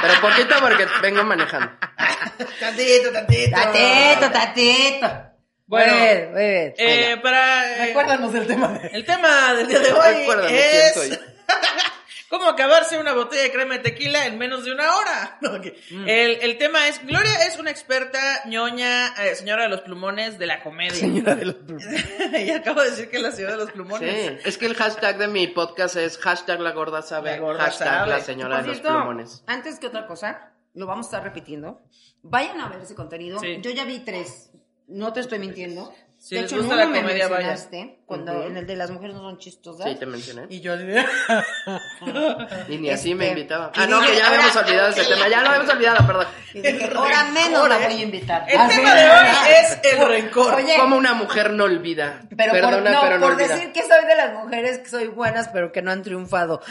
Pero poquito porque vengo manejando. Tantito, tantito. Tatito, tatito. Bueno, muy bien, muy bien. Eh, para... eh, Recuérdanos el tema de... El tema del día de hoy es cómo acabarse una botella de crema de tequila en menos de una hora. Mm. El, el tema es, Gloria es una experta ñoña, eh, señora de los plumones de la comedia. Señora de los plumones. y acabo de decir que es la señora de los plumones. Sí, es que el hashtag de mi podcast es hashtag la gorda sabe, La gorda hashtag sabe. la señora de los plumones. antes que otra cosa, lo vamos a estar repitiendo. Vayan a ver ese contenido. Sí. Yo ya vi tres. No te estoy mintiendo. Si de hecho, gusta en la me comedia, mencionaste, Cuando en el de las mujeres no son chistosas. Sí, te mencioné. Y yo Y ni así me Este, invitaba. Ah, no, que ya ahora- habíamos olvidado ese tema. Ya lo habíamos olvidado, perdón. Y dije, ahora menos la voy a invitar. El Así. tema de hoy es el rencor. Oye, Como una mujer no olvida. pero Perdona, por, no, pero no por olvida. decir que soy de las mujeres que soy buenas, pero que no han triunfado.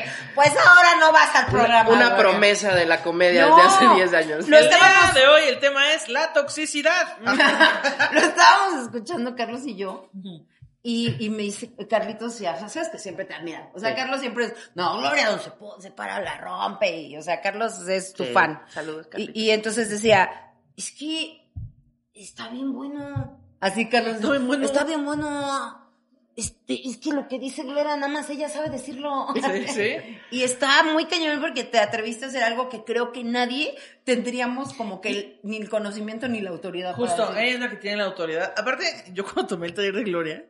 Dije, pues ahora no vas al programa. Una promesa de la comedia No. desde hace 10 años. Lo el día estábamos- de hoy el tema es la toxicidad. Lo estábamos escuchando Carlos y yo. Y, y me dice, Carlitos, ya sabes que siempre te admira. O sea, Sí. Carlos siempre es, no, Gloria, donde se, se para, la rompe. Y, o sea, Carlos es tu Sí. fan. Saludos, Y, Carlitos. y entonces decía, es que está bien bueno. Así Carlos, Está bien bueno. está bien bueno. Este, es que lo que dice Gloria, nada más ella sabe decirlo. Sí, sí. Y está muy cañón porque te atreviste a hacer algo que creo que nadie tendríamos como que el- ni el conocimiento ni la autoridad. Justo, ella es la que tiene la autoridad. Aparte, yo cuando tomé el taller de Gloria,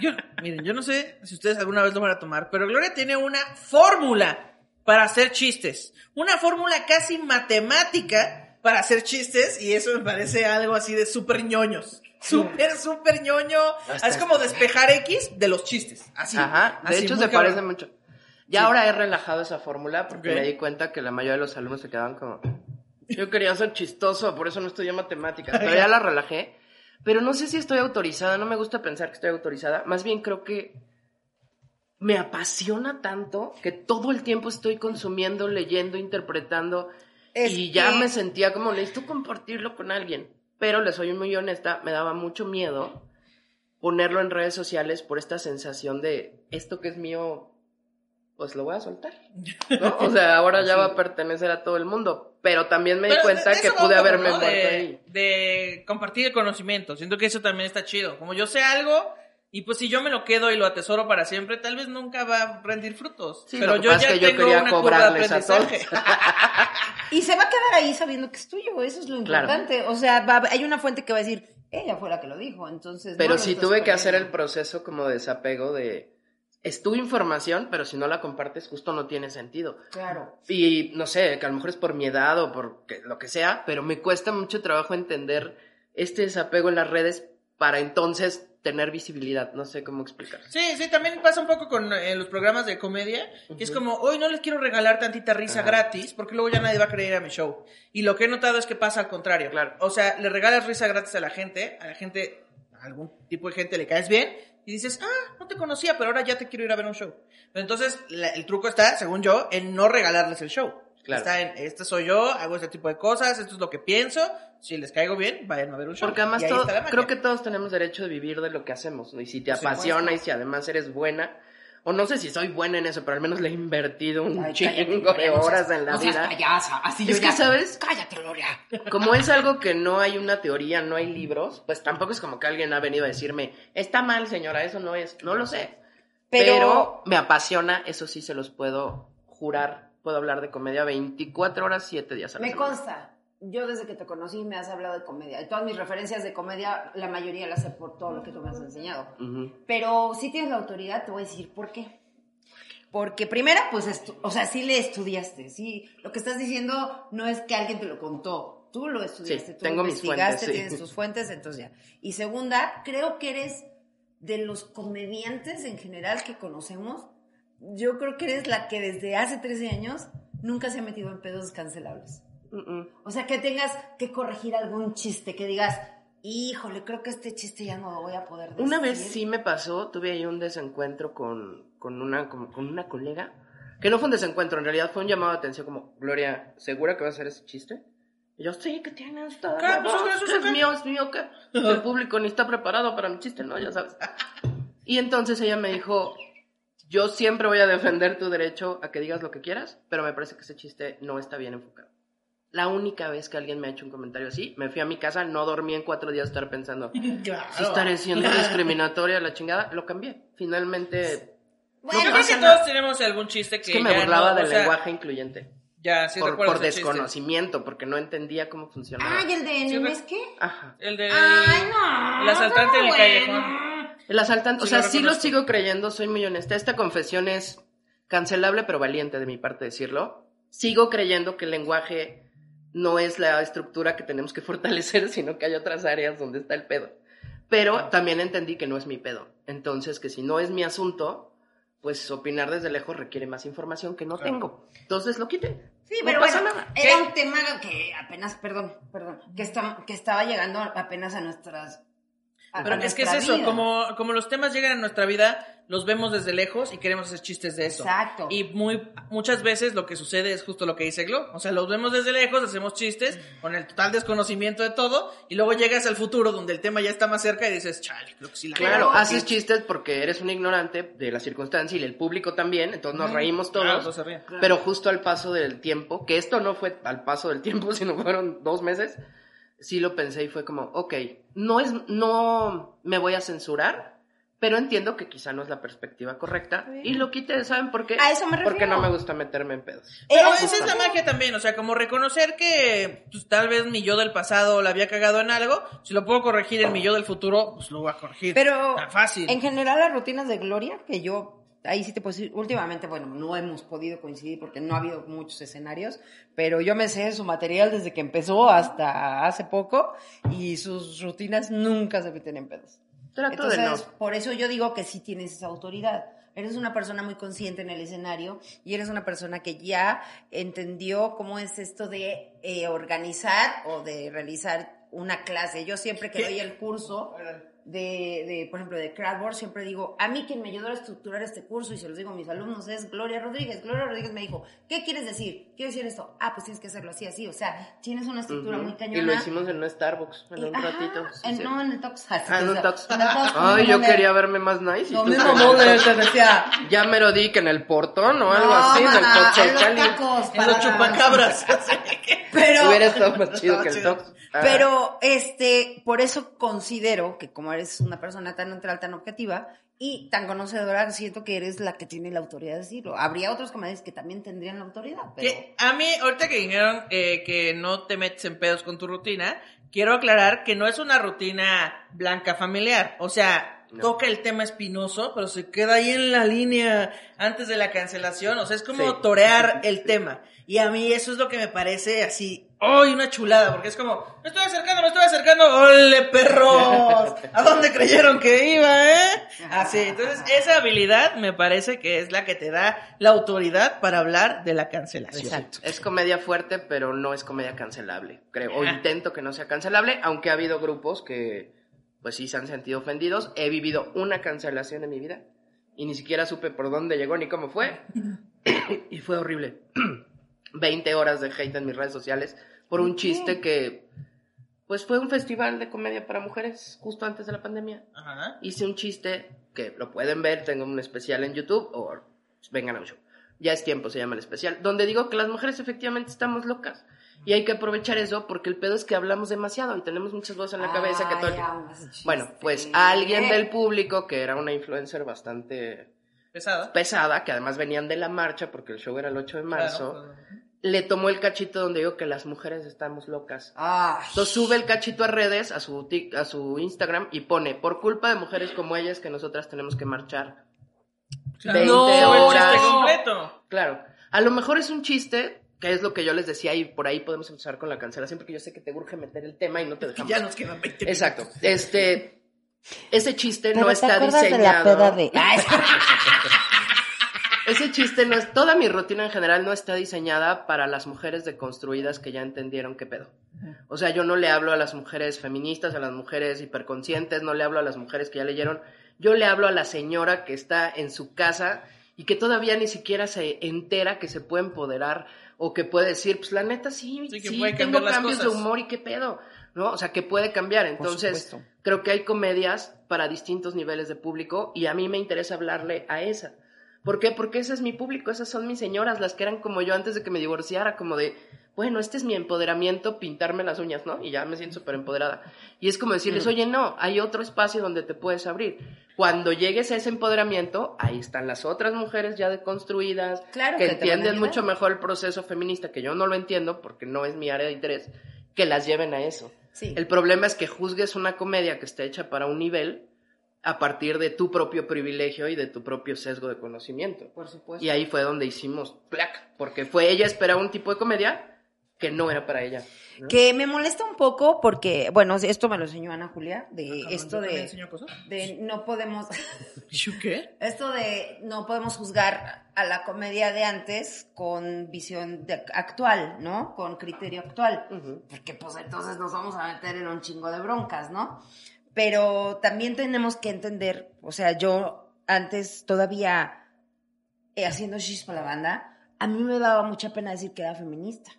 yo, miren, yo no sé si ustedes alguna vez lo van a tomar, pero Gloria tiene una fórmula para hacer chistes. Una fórmula casi matemática para hacer chistes y eso me parece algo así de súper ñoños. Súper, súper ñoño. Hasta- Es como despejar X de los chistes. Así. Ajá, de así, hecho se cabrón. parece mucho. Ya ahora he relajado esa fórmula porque Ok. me di cuenta que la mayoría de los alumnos se quedaban como... Yo quería ser chistoso, por eso no estudié matemáticas, pero ya la relajé. Pero no sé si estoy autorizada, no me gusta pensar que estoy autorizada. Más bien creo que me apasiona tanto que todo el tiempo estoy consumiendo, leyendo, interpretando. Es y ya que- me sentía como, necesito compartirlo con alguien. Pero le soy muy honesta, me daba mucho miedo ponerlo en redes sociales por esta sensación de esto que es mío, pues lo voy a soltar. ¿no? O sea, ahora ya va a pertenecer a todo el mundo. Pero también me di Pero cuenta de- de que pude haberme ¿no? muerto de, ahí. de compartir el conocimiento. Siento que eso también está chido. Como yo sé algo, y pues si yo me lo quedo y lo atesoro para siempre, tal vez nunca va a rendir frutos. Sí, Pero yo ya es que yo tengo quería una curva de cobrarles a todos. aprendizaje. Y se va a quedar ahí sabiendo que es tuyo, eso es lo Claro. importante. O sea, va- hay una fuente que va a decir, ella fue la que lo dijo, entonces... Pero no sí tuve que hacer el proceso como de desapego de... Es tu información, pero si no la compartes justo no tiene sentido. Claro. Y no sé, que a lo mejor es por mi edad o por que- lo que sea, pero me cuesta mucho trabajo entender este desapego en las redes para entonces tener visibilidad. No sé cómo explicar. Sí, sí, también pasa un poco con eh, los programas de comedia, que es como, hoy no les quiero regalar tantita risa Ajá. gratis, porque luego ya nadie va a querer ir a mi show. Y lo que he notado es que pasa al contrario. Claro. O sea, le regalas risa gratis a la gente, a la gente, a algún tipo de gente le caes bien, y dices, ah, no te conocía, pero ahora ya te quiero ir a ver un show. Pero entonces, la- el truco está, según yo, en no regalarles el show. Claro. Está en, este soy yo, hago este tipo de cosas, esto es lo que pienso, si les caigo bien, vayan a ver un show. Porque además todo- creo que todos tenemos derecho de vivir de lo que hacemos, ¿no? Y si te apasiona y si además eres buena, o no sé si soy buena en eso, pero al menos le he invertido un Ay, chingo cállate, de horas en la no seas vida. payasa, así Es yo que, ya- ¿sabes? Cállate, Gloria. Como es algo que no hay una teoría, no hay libros, pues tampoco es como que alguien ha venido a decirme, está mal, señora, eso no es. No lo sé. Pero- Pero, me apasiona, eso sí se los puedo jurar. Puedo hablar de comedia 24 horas, 7 días a la Me semana. consta. Yo desde que te conocí me has hablado de comedia. Y todas mis referencias de comedia, la mayoría las sé por todo lo que tú me has enseñado. Ujú. Pero si tienes la autoridad, te voy a decir por qué. Porque primera, pues, o sea, sí le estudiaste, sí. Lo que estás diciendo no es que alguien te lo contó. Tú lo estudiaste, Sí, tú tengo mis investigaste, fuentes, sí. tienes tus fuentes, entonces ya. Y segunda, creo que eres de los comediantes en general que conocemos. Yo creo que eres la que desde hace 13 años nunca se ha metido en pedos cancelables. O sea, que tengas que corregir algún chiste, que digas, híjole, creo que este chiste ya no lo voy a poder decir. Una vez sí me pasó, tuve ahí un desencuentro con, con, una, como- con una colega, que no fue un desencuentro, en realidad fue un llamado de atención como, Gloria, ¿segura que va a hacer ese chiste? Y yo, sí, que tienes? Está ¿Qué? Pues, que es ¿qué? mío, es mío, ¿qué? El público ni está preparado para mi chiste, ¿no? Ya sabes. Y entonces ella me dijo, yo siempre voy a defender tu derecho a que digas lo que quieras, pero me parece que ese chiste no está bien enfocado. La única vez que alguien me ha hecho un comentario así, me fui a mi casa, no dormí en cuatro días estar pensando, Claro. si estaré siendo discriminatoria la chingada, lo cambié. Finalmente, Bueno, Yo no creo que todos tenemos algún chiste que es que me ya burlaba no, o del sea, lenguaje incluyente. Ya, sí por por ese chiste. desconocimiento, porque no entendía cómo funcionaba. Ay, el de Sí, Nemes, re- ¿qué? Ajá. El de... Ay, no. El asaltante del no, callejón. El asaltante, o sea, lo sí lo sigo creyendo, soy muy honesta. Esta confesión es cancelable, pero valiente de mi parte decirlo. Sigo creyendo que el lenguaje no es la estructura que tenemos que fortalecer, sino que hay otras áreas donde está el pedo. Pero también entendí que no es mi pedo. Entonces, que si no es mi asunto, pues opinar desde lejos requiere más información que no Claro. tengo. Entonces lo quité. Sí, No pero pasa bueno, nada. era ¿Qué? un tema que apenas, perdón, perdón, que, está, que estaba llegando apenas a nuestras... Pero es que es eso, vida. como, como los temas llegan a nuestra vida, los vemos desde lejos y queremos hacer chistes de eso. Exacto. Y muy, muchas veces lo que sucede es justo lo que dice Glo. O sea, los vemos desde lejos, hacemos chistes con el total desconocimiento de todo, y luego llegas al futuro donde el tema ya está más cerca y dices, chale, creo que sí la Claro, haces chistes porque eres un ignorante de la circunstancia y el público también, entonces nos reímos todos. Claro, se ríen. Pero justo al paso del tiempo, que esto no fue al paso del tiempo, sino fueron dos meses, sí lo pensé y fue como, ok, no es, no me voy a censurar, pero entiendo que quizá no es la perspectiva correcta y lo quité, ¿saben por qué? A eso me Porque refiero. no me gusta meterme en pedos. Pero esa es la magia también, o sea, como reconocer que pues, tal vez mi yo del pasado la había cagado en algo, si lo puedo corregir en mi yo del futuro, pues lo voy a corregir. Pero Tan fácil. en general las rutinas de Gloria, que yo ahí sí te puedo decir, últimamente, bueno, no hemos podido coincidir porque no ha habido muchos escenarios, pero yo me sé su material desde que empezó hasta hace poco y sus rutinas nunca se meten en pedos. Trato de Entonces, no. por eso yo digo que sí tienes esa autoridad. Eres una persona muy consciente en el escenario y eres una persona que ya entendió cómo es esto de eh, organizar o de realizar una clase. Yo siempre que ¿Qué? doy el curso de, de, por ejemplo, de Crowdwork, siempre digo, a mí quien me ayudó a estructurar este curso, y se los digo a mis alumnos, es Gloria Rodríguez. Gloria Rodríguez me dijo, ¿qué quieres decir? Quiero decir esto. Ah, pues tienes que hacerlo así, así. O sea, tienes una estructura muy cañona. Y lo hicimos en un Starbucks, en Y- un ajá, ratito. sí, en- sí. No, en el Tox. Ah, en un Tox. Ay, yo quería verme más nice. Lo mismo mole, te decía. Ya me lo di que en el portón o algo No, así, en el coche en los Cali. tacos, En los para- chupacabras. Pero, Hubiera estado más chido que el. Tox. Ah. pero, este, por eso considero que como eres una persona tan neutral, tan objetiva y tan conocedora, siento que eres la que tiene la autoridad de decirlo. Habría otros comediantes que también tendrían la autoridad, pero... Que a mí, ahorita que dijeron eh, que no te metes en pedos con tu rutina, quiero aclarar que no es una rutina blanca familiar. O sea, No. toca el tema espinoso, pero se queda ahí en la línea antes de la cancelación. O sea, es como Sí. torear el tema. Y a mí eso es lo que me parece así, ¡ay, una chulada! Porque es como, me estoy acercando, me estoy acercando, ¡ole, perros! ¿A dónde creyeron que iba, eh? Así, entonces esa habilidad me parece que es la que te da la autoridad para hablar de la cancelación. Exacto. Es comedia fuerte, pero no es comedia cancelable, creo. O intento que no sea cancelable, aunque ha habido grupos que, pues sí, se han sentido ofendidos. He vivido una cancelación en mi vida y ni siquiera supe por dónde llegó ni cómo fue. y fue horrible. 20 horas de hate en mis redes sociales por un chiste que, pues fue un festival de comedia para mujeres justo antes de la pandemia. Ajá. Hice un chiste que lo pueden ver, tengo un especial en YouTube o vengan a un show. Ya es tiempo, se llama el especial, donde digo que las mujeres efectivamente estamos locas. Y hay que aprovechar eso porque el pedo es que hablamos demasiado y tenemos muchas voces en la cabeza que todo. Bueno, pues alguien del público que era una influencer bastante Pesada. pesada, que además venían de la marcha porque el show era el 8 de marzo, Claro. pues, le tomó el cachito donde digo que las mujeres estamos locas. Ay. Entonces sube el cachito a redes, a su, tic- a su Instagram y pone, por culpa de mujeres como ellas que nosotras tenemos que marchar. Claro. 20 no, el horas. completo. Claro, a lo mejor es un chiste, que es lo que yo les decía y por ahí podemos empezar con la cancelación porque yo sé que te urge meter el tema y no te dejamos. ya nos quedan 20 minutos. Exacto. Este, ese chiste Pero no ¿te está diseñado. de la peda de... Ese chiste no es, toda mi rutina en general no está diseñada para las mujeres deconstruidas que ya entendieron qué pedo. O sea, yo no le hablo a las mujeres feministas, a las mujeres hiperconscientes, no le hablo a las mujeres que ya leyeron, yo le hablo a la señora que está en su casa y que todavía ni siquiera se entera que se puede empoderar o que puede decir, pues la neta sí, Sí, tengo cambios de humor y qué pedo, ¿no? O sea, que puede cambiar. Entonces, creo que hay comedias para distintos niveles de público y a mí me interesa hablarle a esa. ¿Por qué? Porque ese es mi público, esas son mis señoras, las que eran como yo antes de que me divorciara, como de, bueno, este es mi empoderamiento, pintarme las uñas, ¿no? Y ya me siento súper empoderada. Y es como decirles, oye, no, hay otro espacio donde te puedes abrir. Cuando llegues a ese empoderamiento, ahí están las otras mujeres ya deconstruidas, Claro que, entienden mucho mejor el proceso feminista, que yo no lo entiendo porque no es mi área de interés, que las lleven a eso. Sí. El problema es que juzgues una comedia que está hecha para un nivel a partir de tu propio privilegio y de tu propio sesgo de conocimiento. Por supuesto. Y ahí fue donde hicimos plac, porque fue ella esperaba un tipo de comedia que no era para ella. ¿no? Que me molesta un poco porque, bueno, esto me lo enseñó Ana Julia, de Ajá, esto ¿yo también de, cosas? de no podemos, ¿Yo qué? esto de no podemos juzgar a la comedia de antes con visión de- actual, ¿no? Con criterio actual. Porque pues entonces nos vamos a meter en un chingo de broncas, ¿no? Pero también tenemos que entender, o sea, yo antes todavía eh, haciendo shis para la banda, a mí me daba mucha pena decir que era feminista.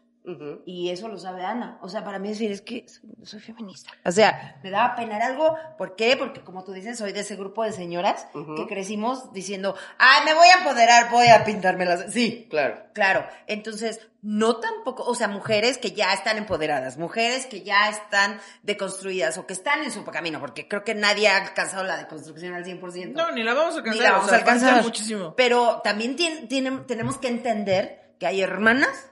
Y eso lo sabe Ana. O sea, para mí decir es que soy, soy feminista. O sea, me daba pena algo. ¿Por qué? Porque como tú dices, soy de ese grupo de señoras que crecimos diciendo, ay, me voy a empoderar, voy a pintarme las... Sí, Claro. Claro, entonces no tampoco, o sea, mujeres que ya están empoderadas, mujeres que ya están deconstruidas o que están en su camino, porque creo que nadie ha alcanzado la deconstrucción al 100%. No, ni la vamos a alcanzar. Ni la vamos o sea, a alcanzar. muchísimo. Pero también tien- tienen- tenemos que entender que hay hermanas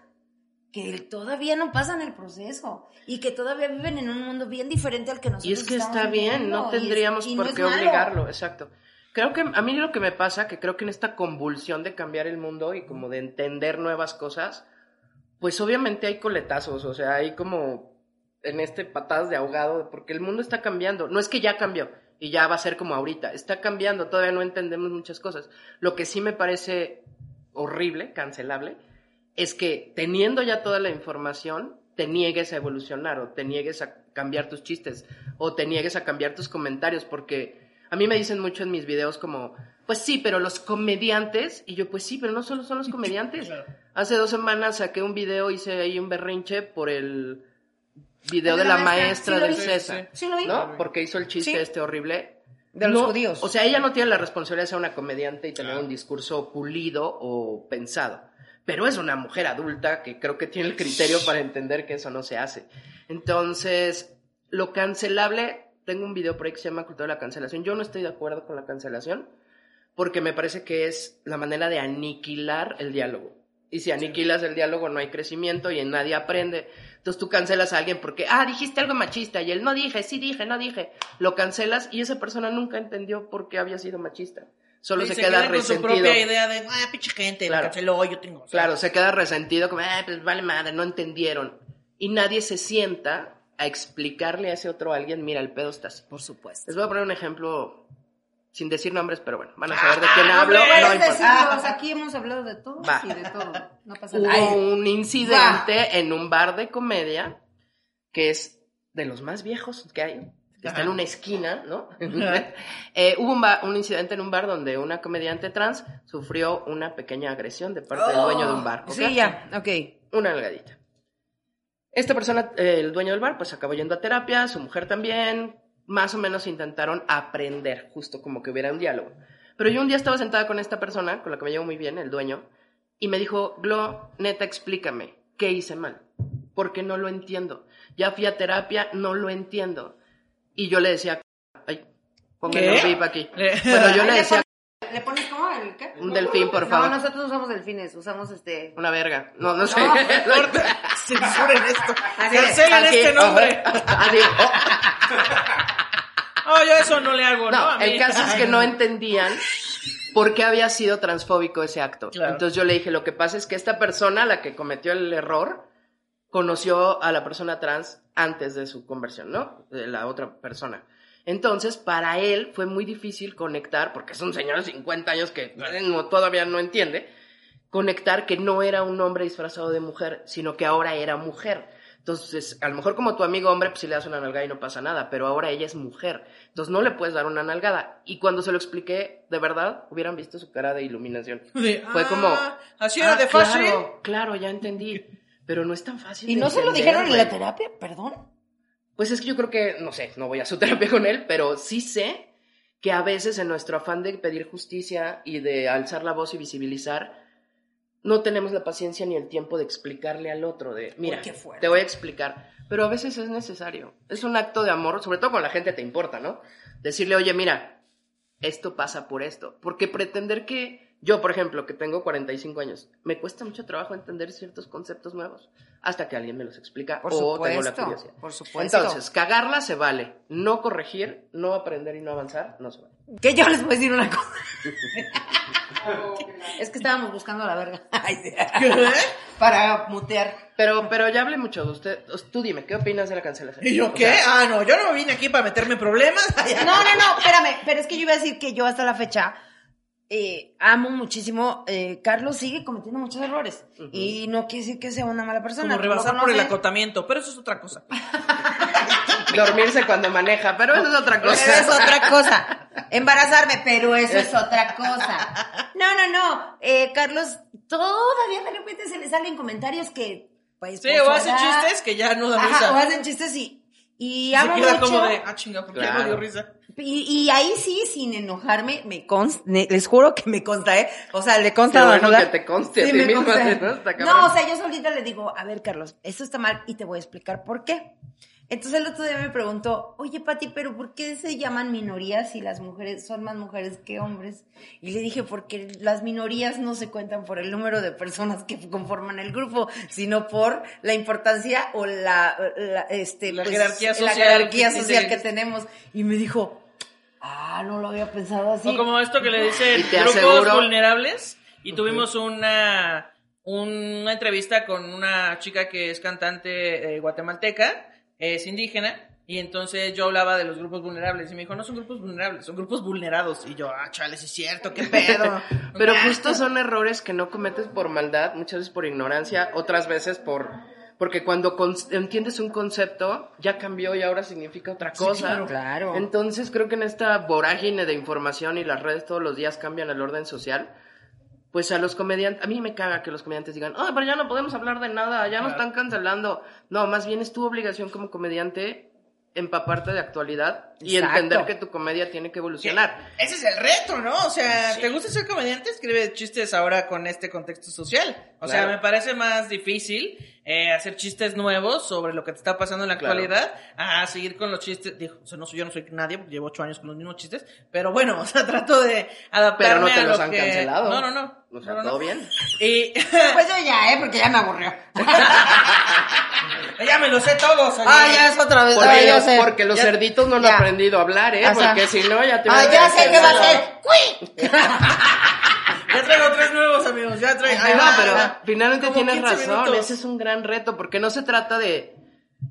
que todavía no pasan el proceso y que todavía viven en un mundo bien diferente al que nosotros Y es que está bien, viviendo, no es- tendríamos por no qué obligarlo, exacto. Creo que a mí lo que me pasa, que creo que en esta convulsión de cambiar el mundo y como de entender nuevas cosas, pues obviamente hay coletazos, o sea, hay como en este patadas de ahogado, porque el mundo está cambiando. No es que ya cambió y ya va a ser como ahorita, está cambiando, todavía no entendemos muchas cosas. Lo que sí me parece horrible, cancelable, es que teniendo ya toda la información, te niegues a evolucionar o te niegues a cambiar tus chistes o te niegues a cambiar tus comentarios, porque a mí me dicen mucho en mis videos como, pues sí, pero los comediantes, y yo, pues sí, pero no solo son los comediantes. Hace dos semanas saqué un video, hice ahí un berrinche por el video El de la maestra sí lo del. César. Sí lo vi. ¿No? Porque hizo el chiste Sí. este horrible. De los No, judíos. O sea, ella no tiene la responsabilidad de ser una comediante y tener un discurso pulido o pensado. Pero es una mujer adulta que creo que tiene el criterio para entender que eso no se hace. Entonces, lo cancelable, tengo un video por ahí que se llama Cultura de la Cancelación. Yo no estoy de acuerdo con la cancelación porque me parece que es la manera de aniquilar el diálogo. Y si aniquilas el diálogo no hay crecimiento y en nadie aprende. Entonces tú cancelas a alguien porque, ah, dijiste algo machista y él no dije, sí dije, no dije. Lo cancelas y esa persona nunca entendió por qué había sido machista. Solo Y se, queda con su resentido. propia idea de, ah, pinche gente, Claro. canceló, yo tengo. Claro, se queda resentido como, ah, pues vale madre, no entendieron. Y nadie se sienta a explicarle a ese otro alguien, mira, el pedo está así. Por supuesto. Les voy a poner un ejemplo sin decir nombres, pero bueno, van a saber de quién hablo. No importa. decirlos, aquí hemos hablado de todo y de todo. No pasa Hubo nada. un incidente en un bar de comedia que es de los más viejos que hay. Que Está en una esquina, ¿no? Eh, hubo un, ba- un incidente en un bar donde una comediante trans sufrió una pequeña agresión de parte del dueño de un bar. ¿ok? Sí, ya, ok. Una nalgadita. Esta persona, eh, el dueño del bar, pues acabó yendo a terapia, su mujer también, más o menos intentaron aprender, justo como que hubiera un diálogo. Pero yo un día estaba sentada con esta persona, con la que me llevo muy bien, el dueño, y me dijo, Glo, neta, explícame, ¿qué hice mal? Porque no lo entiendo. Ya fui a terapia, no lo entiendo. Y yo le decía, ay, pónganle ¿Qué? un bip aquí. Bueno, yo le ¿Le decía, ¿Le pones cómo? ¿El qué? un delfín, por favor. No, nosotros usamos delfines, usamos este... Una verga. No, no sé. Corta, censuren esto. Cancelen este nombre. así, oh. Oh, yo eso no le hago, ¿no? No, A mí- el caso es que no entendían por qué había sido transfóbico ese acto. Claro. Entonces yo le dije, lo que pasa es que esta persona, la que cometió el error, conoció a la persona trans antes de su conversión, ¿no? De la otra persona. Entonces, para él fue muy difícil conectar, porque es un señor de 50 años que no- todavía no entiende, conectar que no era un hombre disfrazado de mujer, sino que ahora era mujer. Entonces, a lo mejor como tu amigo hombre, pues si le das una nalgada y no pasa nada, pero ahora ella es mujer. Entonces no le puedes dar una nalgada. Y cuando se lo expliqué, de verdad, hubieran visto su cara de iluminación. Fue ah, como... Así era "Ah, de fácil. Claro, claro, ya entendí. Pero no es tan fácil. ¿Y de no se lo dijeron en la terapia? Perdón. Pues es que yo creo que, no sé, no voy a su terapia con él, pero sí sé que a veces en nuestro afán de pedir justicia y de alzar la voz y visibilizar, no tenemos la paciencia ni el tiempo de explicarle al otro, de, mira, te voy a explicar. Pero a veces es necesario. Es un acto de amor, sobre todo cuando la gente te importa, ¿no? Decirle, oye, mira, esto pasa por esto. Porque pretender que yo, por ejemplo, que tengo 45 años, me cuesta mucho trabajo entender ciertos conceptos nuevos hasta que alguien me los explica Por o tengo la curiosidad. por supuesto. Entonces, cagarla se vale. No corregir, no aprender y no avanzar, no se vale. Que yo les voy a decir una cosa. es que estábamos buscando la verga. Para mutear. Pero, pero ya hablé mucho de usted. Tú dime, ¿qué opinas de la cancelación? ¿Y yo O qué? sea, ah, no, yo no me vine aquí para meterme en problemas. No, no, no, espérame. Pero es que yo iba a decir que yo hasta la fecha eh, amo muchísimo. eh, Carlos sigue cometiendo muchos errores. Y no quiere decir que sea una mala persona. Como rebasar por el acotamiento, pero eso es otra cosa. dormirse cuando maneja, pero eso es otra Pero cosa. es otra cosa. Embarazarme, pero eso es otra cosa. No, no, no. Eh, Carlos, todavía de repente se le salen comentarios que, pues. Sí, o hacen chistes que ya no dan risa. o hacen chistes y. Y se amo queda mucho. como de, ah, chinga, ¿por qué Claro. no dio risa? Y, y ahí sí, sin enojarme, me consta, les juro que me consta, ¿eh? O sea, le consta Qué a bueno que te conste a Sí, ti me misma, consta. No, o sea, yo solita le digo, a ver, Carlos, esto está mal y te voy a explicar por qué. Entonces el otro día me preguntó, oye, Pati, pero ¿por qué se llaman minorías si las mujeres son más mujeres que hombres? Y le dije, porque las minorías no se cuentan por el número de personas que conforman el grupo, sino por la importancia o la, la, este, La pues, jerarquía la social jerarquía que social que tienes. tenemos. Y me dijo, Ah, no lo había pensado así. O como esto que le dice grupos aseguro- vulnerables. Y tuvimos una, una entrevista con una chica que es cantante eh, guatemalteca, es indígena. Y entonces yo hablaba de los grupos vulnerables. Y me dijo, no son grupos vulnerables, son grupos vulnerados. Y yo, ah, chale, sí es cierto, qué pedo. Pero justo son errores que no cometes por maldad, muchas veces por ignorancia, otras veces por... Porque cuando con- entiendes un concepto, ya cambió y ahora significa otra cosa. Claro. Entonces creo que en esta vorágine de información y las redes todos los días cambian el orden social, pues a los comediantes, a mí me caga que los comediantes digan, ah, pero ya no podemos hablar de nada, ya nos están cancelando. No, más bien es tu obligación como comediante empaparte de actualidad y Exacto. entender que tu comedia tiene que evolucionar. Ese es el reto, ¿no? O sea, ¿te gusta ser comediante? Escribe chistes ahora con este contexto social. O sea, me parece más difícil eh, hacer chistes nuevos sobre lo que te está pasando en la Claro. actualidad a seguir con los chistes. Digo, o sea, no soy, yo no soy nadie porque llevo ocho años con los mismos chistes, pero bueno, o sea, trato de adaptarme Pero no te a los lo han que... cancelado. No, no, no. O sea, No, no, todo no. bien. Y Pues yo ya, ¿eh? Porque ya me aburrió. ya me lo sé todos. oye. Ah, ya es otra vez. Porque, Ah, ya los, sé. porque los Ya- cerditos no han ya. aprendido a hablar, ¿eh? O sea- porque si no, ya te Ah, ya sé qué va a hacer. Ya traigo tres nuevos amigos, ya traigo. Ay, no, pero finalmente tienes 15 razón, minutos. ese es un gran reto, porque no se trata de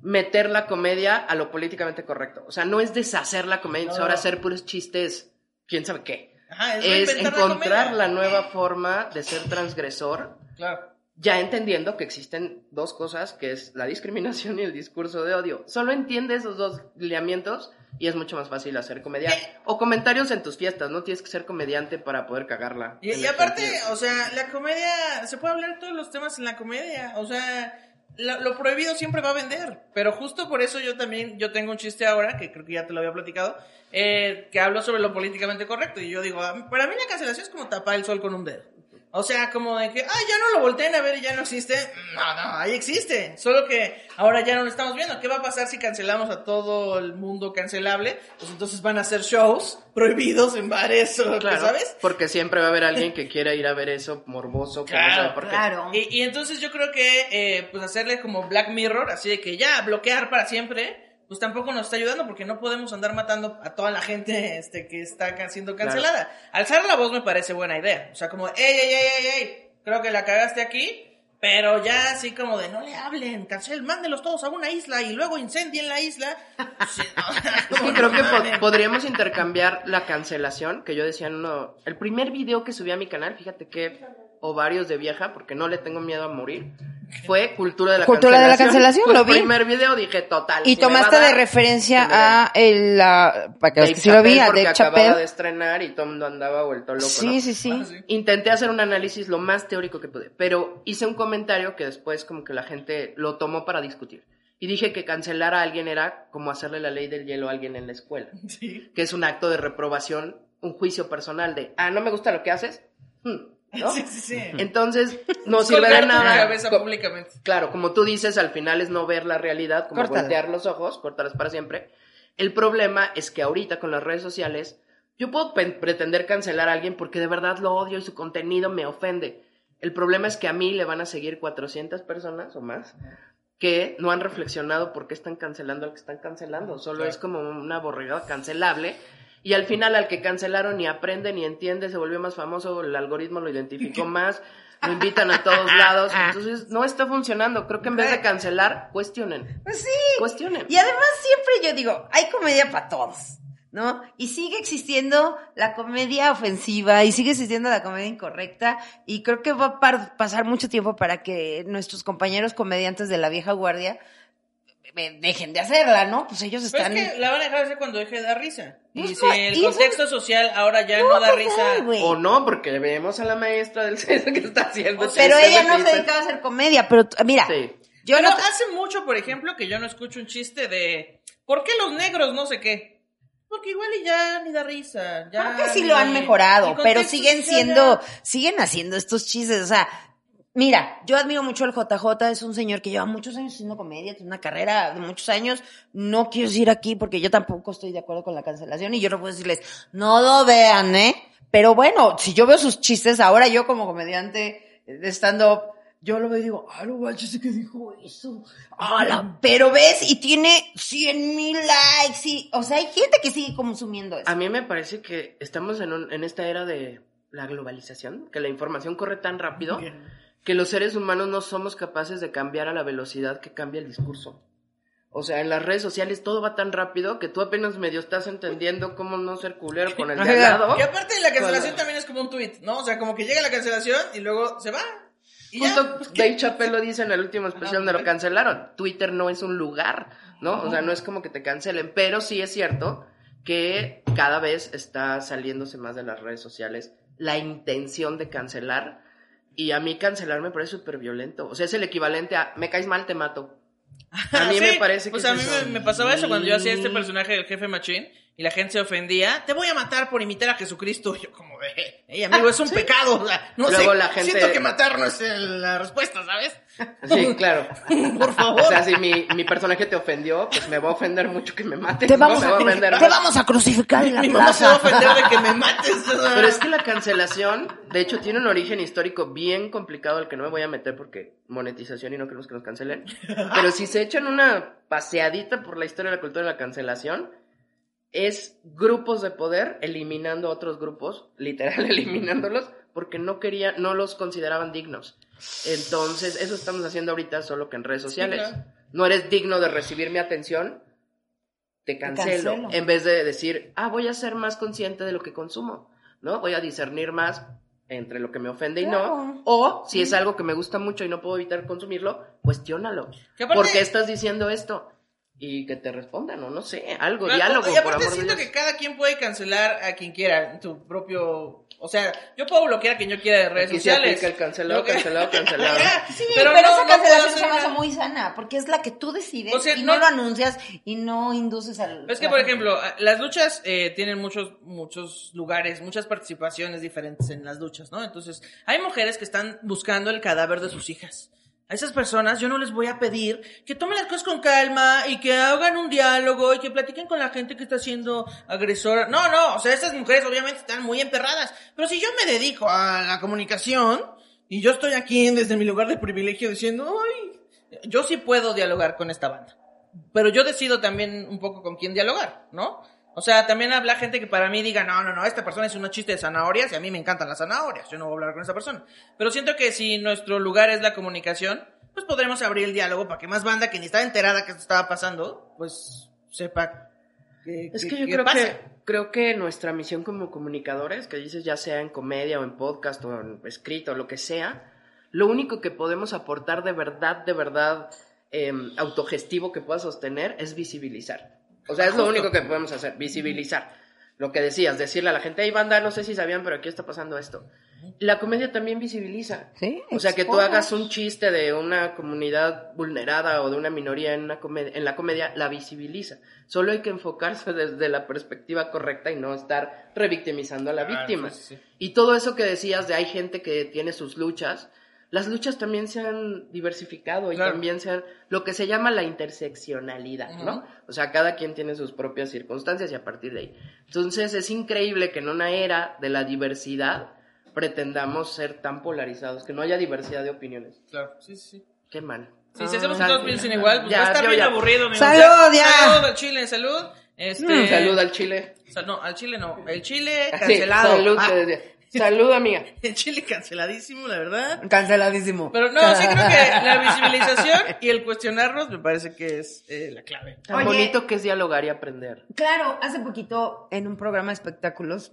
meter la comedia a lo políticamente correcto. O sea, no es deshacer la comedia, No. ahora hacer puros chistes, quién sabe qué. Ajá, es Es reinventar la encontrar la nueva forma de ser transgresor, Claro. ya entendiendo que existen dos cosas, que es la discriminación y el discurso de odio. Solo entiende esos dos lineamientos y es mucho más fácil hacer comedia. O comentarios en tus fiestas, no tienes que ser comediante para poder cagarla. Y, aparte, sentido. o sea, la comedia, se puede hablar de todos los temas en la comedia, o sea, lo, lo prohibido siempre va a vender, pero justo por eso yo también, yo tengo un chiste ahora, que creo que ya te lo había platicado, eh, que hablo sobre lo políticamente correcto, y yo digo, ah, para mí la cancelación es como tapar el sol con un dedo. O sea, como de que, ah, ya no lo volteen a ver y ya no existe. No, no, ahí existe. Solo que ahora ya no lo estamos viendo. ¿Qué va a pasar si cancelamos a todo el mundo cancelable? Pues entonces van a hacer shows prohibidos en bares, o, Claro, ¿sabes? porque siempre va a haber alguien que quiera ir a ver eso morboso, que no Claro, sabe por qué. Claro. Y, y entonces yo creo que, eh, pues hacerle como Black Mirror, así de que ya bloquear para siempre, pues tampoco nos está ayudando porque no podemos andar matando a toda la gente este, que está siendo cancelada. Alzar la voz me parece buena idea. O sea, como, ey, ey, ey, ey, ey, creo que la cagaste aquí, pero ya así como de, no le hablen, cancel, mándenlos todos a una isla y luego incendien la isla. Sí, no, creo que po- podríamos intercambiar la cancelación, que yo decía en uno, el primer video que subí a mi canal, fíjate que ovarios de vieja, porque no le tengo miedo a morir, fue Cultura de la Cultura de la cancelación, Fue lo el vi. primer video dije, total. Y si tomaste a de dar, referencia a el, la, para que los Dave que sí lo vi, a Dave acababa Chappelle. de estrenar y todo el mundo andaba vuelto loco, Sí, ¿no? sí, sí. Ah, sí. Intenté hacer un análisis lo más teórico que pude, pero hice un comentario que después como que la gente lo tomó para discutir. Y dije que cancelar a alguien era como hacerle la ley del hielo a alguien en la escuela, Sí. que es un acto de reprobación, un juicio personal de, ah, no me gusta lo que haces. Hmm, ¿no? Sí, sí, sí. Entonces, no sirve de nada. cabeza Co- públicamente. Claro, como tú dices, al final es no ver la realidad, como Córtala. voltear los ojos, cortarlas para siempre. El problema es que ahorita con las redes sociales, yo puedo pretender cancelar a alguien porque de verdad lo odio y su contenido me ofende. El problema es que a mí le van a seguir 400 personas o más que no han reflexionado por qué están cancelando al que están cancelando. Solo Claro. es como una borregada cancelable. Y al final al que cancelaron ni aprende ni entiende, se volvió más famoso, el algoritmo lo identificó más, lo invitan a todos lados. Entonces no está funcionando. Creo que en vez de cancelar, cuestionen. Pues sí. Cuestionen. Y además siempre yo digo, hay comedia para todos, ¿no? Y sigue existiendo la comedia ofensiva y sigue existiendo la comedia incorrecta y creo que va a pasar mucho tiempo para que nuestros compañeros comediantes de la vieja guardia dejen de hacerla, ¿no? Pues ellos Pero están... es que la van a dejar de hacer cuando deje de dar risa. Y Pues si no, el y eso- contexto social ahora ya no, da pues, risa. O no, porque vemos a la maestra del CES que está haciendo. Pero chistes ella de no se dedicaba a hacer comedia, pero mira, Sí. yo Pero no... hace mucho, por ejemplo, que yo no escucho un chiste de ¿por qué los negros no sé qué? Porque igual y ya ni da risa. Ya Creo que sí ni- lo han mejorado, pero siguen siendo, ya- siguen haciendo estos chistes, o sea, mira, yo admiro mucho al JJ, es un señor que lleva muchos años haciendo comedia, tiene una carrera de muchos años, no quiero decir aquí porque yo tampoco estoy de acuerdo con la cancelación y yo no puedo decirles, no lo vean, ¿eh? Pero bueno, si yo veo sus chistes ahora, yo como comediante de stand-up, yo lo veo y digo, ah, no manches, ¿qué dijo eso? Ala, pero ves, y tiene 100 mil likes, y, o sea, hay gente que sigue consumiendo eso. A mí me parece que estamos en, un- en esta era de la globalización, que la información corre tan rápido que los seres humanos no somos capaces de cambiar a la velocidad que cambia el discurso. O sea, en las redes sociales todo va tan rápido que tú apenas medio estás entendiendo cómo no ser culero con el de al lado. Y aparte la cancelación también es como un tweet, ¿no? O sea, como que llega la cancelación y luego se va. Y ya. Justo Dave Chappelle lo dice en el último especial donde lo cancelaron. Twitter no es un lugar, ¿no? O sea, no es como que te cancelen, pero sí es cierto que cada vez está saliéndose más de las redes sociales la intención de cancelar. Y a mí cancelar me parece súper violento. O sea, es el equivalente a me caes mal, te mato. A mí Sí, me parece que Pues es a mí me, me pasaba eso cuando yo hacía este personaje del jefe machín y la gente se ofendía. Te voy a matar por imitar a Jesucristo. Y yo como de, hey amigo, es un pecado. O sea, no Luego sé, la gente- siento que matar no es el- la respuesta, ¿sabes? Sí, claro. Por favor. O sea, si mi, mi personaje te ofendió, pues me va a ofender mucho que me maten. Te vamos, No a, ofender te vamos a crucificar en la Mi mamá se va a plaza. ofender de que me mates. Pero es que la cancelación, de hecho, tiene un origen histórico bien complicado al que no me voy a meter porque monetización y no queremos que nos cancelen. Pero si se echan una paseadita por la historia de la cultura de la cancelación, es grupos de poder eliminando a otros grupos, literal eliminándolos, porque no querían, no los consideraban dignos. Entonces, eso estamos haciendo ahorita solo que en redes sociales. claro. No eres digno de recibir mi atención, te cancelo. cancelo. En vez de decir, ah, voy a ser más consciente de lo que consumo, ¿no? Voy a discernir más entre lo que me ofende y Claro. no. O si es algo que me gusta mucho y no puedo evitar consumirlo, cuestiónalo. ¿Por qué estás diciendo esto? Y que te respondan, o no sé, algo, Claro, diálogo, Y por aparte de siento Dios. que cada quien puede cancelar a quien quiera tu propio... O sea, yo puedo bloquear a quien yo quiera de redes Aquí se sociales. aplica el cancelado, cancelado, cancelado. Sí, Pero pero, no- esa no cancelación se me hace muy sana, porque es la que tú decides O sea, y no, no- lo anuncias y no induces al... Es que, por ejemplo, las luchas eh, tienen muchos, muchos lugares, muchas participaciones diferentes en las luchas, ¿no? Entonces, hay mujeres que están buscando el cadáver de sus hijas. A esas personas yo no les voy a pedir que tomen las cosas con calma y que hagan un diálogo y que platiquen con la gente que está siendo agresora. No, no, o sea, esas mujeres obviamente están muy emperradas. Pero si yo me dedico a la comunicación y yo estoy aquí desde mi lugar de privilegio diciendo, ay, yo sí puedo dialogar con esta banda pero yo decido también un poco con quién dialogar, ¿no? O sea, también habla gente que para mí diga, no, no, no, esta persona es una chiste de zanahorias y a mí me encantan las zanahorias, yo no voy a hablar con esa persona. Pero siento que si nuestro lugar es la comunicación, pues podremos abrir el diálogo para que más banda que ni estaba enterada que esto estaba pasando, pues sepa que, Es que- que yo que creo pasa. que, creo que nuestra misión como comunicadores, que dices ya sea en comedia o en podcast o en escrito o lo que sea, lo único que podemos aportar de verdad, de verdad em, autogestivo que pueda sostener es visibilizar. O sea, es lo único que podemos hacer, visibilizar. Lo que decías, decirle a la gente, hey banda, no sé si sabían, pero aquí está pasando esto. La comedia también visibiliza. Sí, O sea, que tú hagas un chiste de una comunidad vulnerada o de una minoría en, una comedia, en la comedia, la visibiliza. Solo hay que enfocarse desde la perspectiva correcta y no estar revictimizando a la Claro, víctima. sí. Y todo eso que decías de hay gente que tiene sus luchas, las luchas también se han diversificado y Claro. también se han, lo que se llama la interseccionalidad, ¿no? O sea, cada quien tiene sus propias circunstancias y a partir de ahí. Entonces es increíble que en una era de la diversidad pretendamos ser tan polarizados, que no haya diversidad de opiniones. Claro, sí, sí, sí. Qué mal. Sí, si hacemos que Sal- todos piensen igual, pues Ya, va a estar bien ya- aburrido. amigos. ¡Salud, ya! Salud al chile, salud. Este... Mm, Salud al chile. Sal- no, al chile no. El chile Sí, cancelado. salud, Ah. Salud, amiga. el chile canceladísimo, la verdad. Canceladísimo. Pero no, sí creo que la visibilización y el cuestionarnos me parece que es eh, la clave. Tan Oye. bonito que es dialogar y aprender. Claro, hace poquito en un programa de espectáculos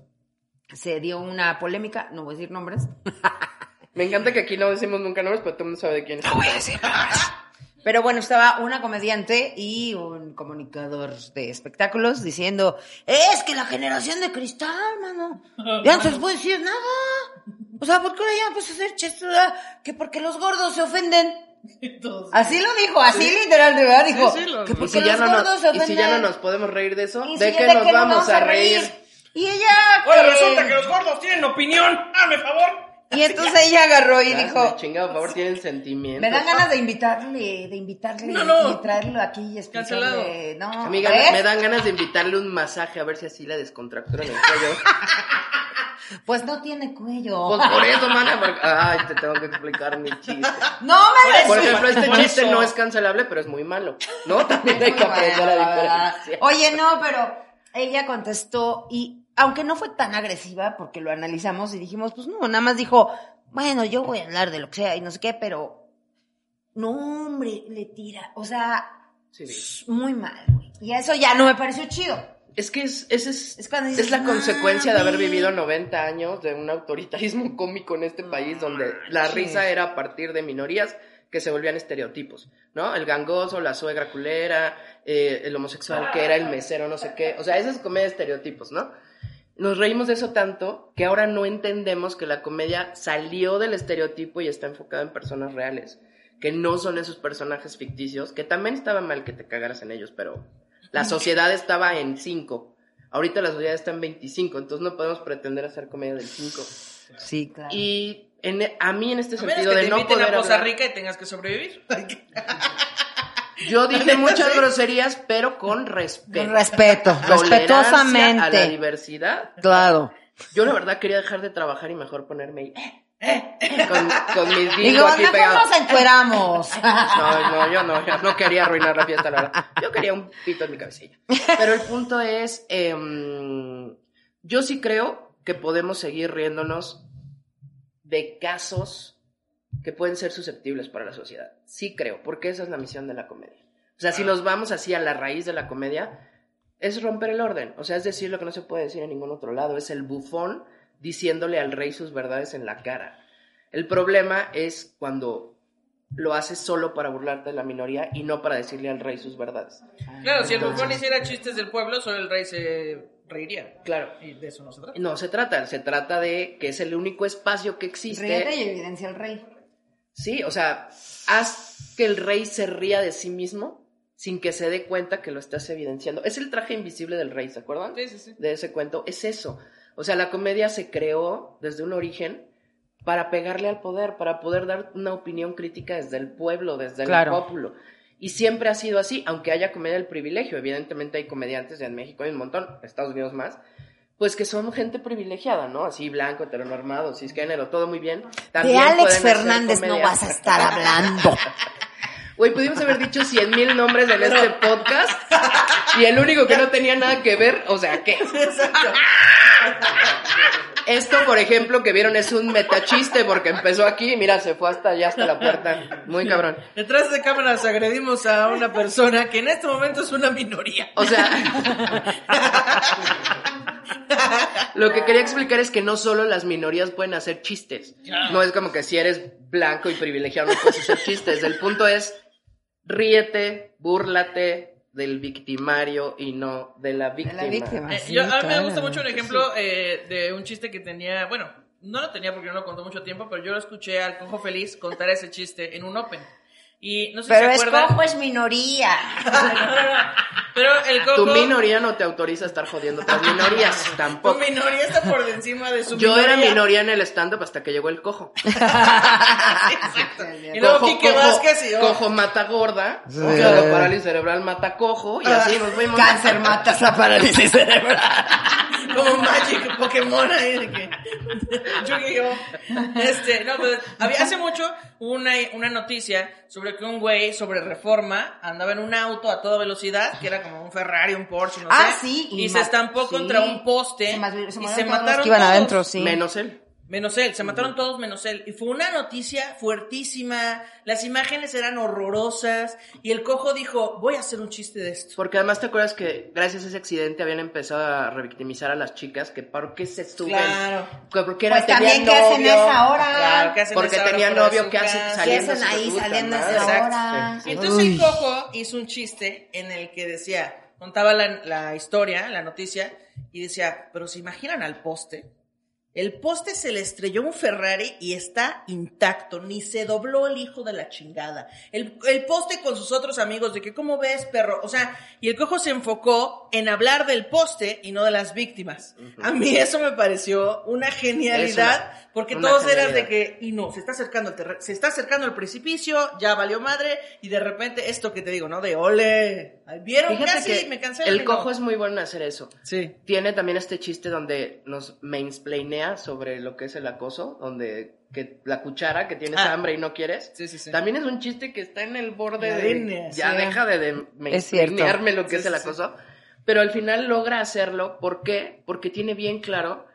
se dio una polémica, no voy a decir nombres, Me encanta que aquí no decimos nunca nombres, pero todo el mundo sabe de quién es. Pero bueno, estaba una comediante y un comunicador de espectáculos diciendo, es que la generación de cristal, mano, ya no se les puede decir nada. O sea, ¿por qué ahora ya empieza a hacer verdad? Que porque los gordos se ofenden. Así lo dijo, así literal, de verdad, dijo, Sí, sí, lo- que Y porque si, los no gordos nos, se y ofenden. si ya no nos podemos reír de eso, Y ¿de si qué nos vamos a reír? Y ella... Ahora que- resulta que los gordos tienen opinión. Hazme favor. Y entonces ella agarró y dijo, chingado, por favor, tienen sentimientos. me dan ganas de invitarle, de invitarle No, no. y traerlo aquí y explicarle. No, Amiga, ¿ves? me dan ganas de invitarle un masaje a ver si así la descontractura en el cuello. Pues no tiene cuello. Pues por eso, mana, porque... Ay, te tengo que explicar mi chiste. no me Por ejemplo, este Por chiste eso. no es cancelable, pero es muy malo. ¿No? También hay que aprender a diferenciar. Oye, no, pero ella contestó y aunque no fue tan agresiva, porque lo analizamos y dijimos, pues no, nada más dijo, bueno, yo voy a hablar de lo que sea y no sé qué, pero no, hombre, le tira, o sea, Sí, sí. muy mal. güey. Y eso ya no me pareció chido. Es que es, es, Es cuando dices, es la consecuencia de haber vivido 90 años de un autoritarismo cómico en este país donde la risa era a partir de minorías que se volvían estereotipos, ¿no? El gangoso, la suegra culera, eh, el homosexual que era el mesero, no sé qué. O sea, esas comedias estereotipos, ¿no? Nos reímos de eso tanto que ahora no entendemos que la comedia salió del estereotipo y está enfocada en personas reales, que no son esos personajes ficticios, que también estaba mal que te cagaras en ellos, pero la sociedad estaba en 5. Ahorita la sociedad está en 25, entonces no podemos pretender hacer comedia del 5. Sí, claro. Y en, a mí en este A menos sentido que te de no inviten poder a hablar, Rica y tengas que sobrevivir. yo dije muchas groserías, pero con respeto. Con respeto, Tolerancia a la respetuosamente. diversidad. Claro. Yo la verdad quería dejar de trabajar y mejor ponerme ahí, eh, eh, eh, con, con mis Digo, aquí mejor pegado. nos encueramos. No, no, yo no, yo no quería arruinar la fiesta, la verdad. Yo quería un pito en mi cabecilla. Pero el punto es, em, yo sí creo que podemos seguir riéndonos de casos que pueden ser susceptibles para la sociedad. Sí creo, porque esa es la misión de la comedia. O sea, si nos vamos así a la raíz de la comedia, es romper el orden. O sea, es decir lo que no se puede decir en ningún otro lado. Es el bufón diciéndole al rey sus verdades en la cara. El problema es cuando lo haces solo para burlarte de la minoría y no para decirle al rey sus verdades. Claro, si el bufón hiciera chistes del pueblo, solo el rey se reiría. Claro. Y de eso no se trata. No se trata, se trata de que es el único espacio que existe. Ríete y evidencia al rey. Sí, o sea, haz que el rey se ría de sí mismo sin que se dé cuenta que lo estás evidenciando. Es el traje invisible del rey, ¿se acuerdan? Sí, sí, sí. De ese cuento. Es eso. O sea, la comedia se creó desde un origen para pegarle al poder, para poder dar una opinión crítica desde el pueblo, desde Claro. el pueblo. Y siempre ha sido así, aunque haya comedia del privilegio. Evidentemente hay comediantes, en México hay un montón, en Estados Unidos más, pues que son gente privilegiada, ¿no? Así blanco, heteronormado, cisgénero, todo muy bien. De Alex Fernández no vas a estar hablando. Güey, pudimos haber dicho cien mil nombres en este podcast y el único que no tenía nada que ver, o sea, ¿qué? Esto, por ejemplo, que vieron es un metachiste porque empezó aquí y mira, se fue hasta allá, hasta la puerta. Muy cabrón. Detrás de cámaras agredimos a una persona que en este momento es una minoría. O sea, lo que quería explicar es que no solo las minorías pueden hacer chistes. No es como que si eres blanco y privilegiado no puedes hacer chistes. El punto es ríete, búrlate del victimario y no de la víctima. víctima. Eh, Sí, yo- a mí me gusta mucho un ejemplo eh, de un chiste que tenía, bueno, no lo tenía porque no lo contó mucho tiempo, pero yo lo escuché al Cojo Feliz contar ese chiste en un Open. Y no sé Pero si es se acuerdan. cojo, es minoría. pero el Cojo. Tu minoría no te autoriza a estar jodiendo otras minorías, Tu tampoco. minoría está por encima de su Yo era minoría. en el stand-up hasta que llegó el cojo. Exacto. Y luego cojo, Quique cojo, Vázquez y yo. cojo mata gorda, claro, parálisis cerebral mata cojo, y así nos fuimos. Cáncer matas la parálisis cerebral. como Magic Pokémon ahí de que Yu-Gi-Oh. Este, no, pues había hace mucho una, una noticia sobre que un güey sobre reforma andaba en un auto a toda velocidad, que era como un Ferrari, un Porsche, no Ah, sé. sí, Y, y se estampó sí. contra un poste Se ma- se y se los mataron que iban todos. adentro, sí. Menos él. Menos él, se mataron todos menos él. Y fue una noticia fuertísima, las imágenes eran horrorosas y el cojo dijo, voy a hacer un chiste de esto. Porque además te acuerdas que gracias a ese accidente habían empezado a revictimizar a las chicas, que por qué se suben. Claro. Que Porque era, Pues también, ¿qué hacen esa hora? Claro, ¿qué hacen Porque esa hora tenía de novio que hace casa? saliendo. ¿Qué hacen ahí saliendo esa Exacto. hora? Entonces el cojo hizo un chiste en el que decía, contaba la, la historia, la noticia, y decía, pero se imaginan al poste. El poste se le estrelló un Ferrari y está intacto, ni se dobló el hijo de la chingada. El, el poste con sus otros amigos de que, ¿cómo ves, perro? O sea, y el cojo se enfocó en hablar del poste y no de las víctimas. A mí eso me pareció una genialidad, una- porque una todos eran de que, y no, se está acercando el se está acercando el precipicio, ya valió madre, y de repente esto que te digo, ¿no? De ole, ¿vieron? Fíjate Casi que me y el no. cojo es muy bueno en hacer eso. Sí. Tiene también este chiste donde nos mansplainea línea sobre lo que es el acoso, donde que la cuchara que tienes Ah. hambre y no quieres. Sí, sí, sí. También es un chiste que está en el borde La de línea, ya sí. deja de, de me- Es lo que Sí, es el acoso, pero al final logra hacerlo, ¿por qué? Porque tiene bien claro,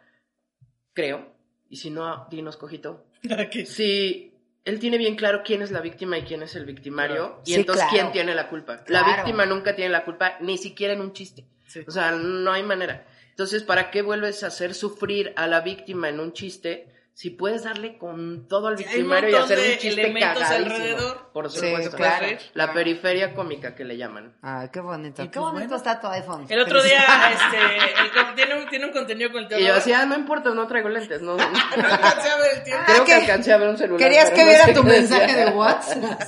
creo, y si no, dinos cojito, si él tiene bien claro quién es la víctima y quién es el victimario, Claro. y Sí, entonces claro. quién tiene la culpa. La víctima nunca tiene la culpa, ni siquiera en un chiste. Sí. O sea, no hay manera. Entonces, ¿para qué vuelves a hacer sufrir a la víctima en un chiste si puedes darle con todo al Sí, hay un victimario y hacer de un chiste elementos cagadísimo? alrededor. Por Sí, supuesto. claro. La periferia cómica que le llaman. Ay, qué bonito. Y qué pues, bonito bueno. está tu iPhone. El otro día, este, el tiene, un, tiene un contenido con el Teo Y yo decía, "Ah, no importa, no traigo lentes. No, No alcancé a ver el tiempo. Creo Ah, que alcancé a ver un celular. ¿Querías que no viera sé tu decía. mensaje de WhatsApp?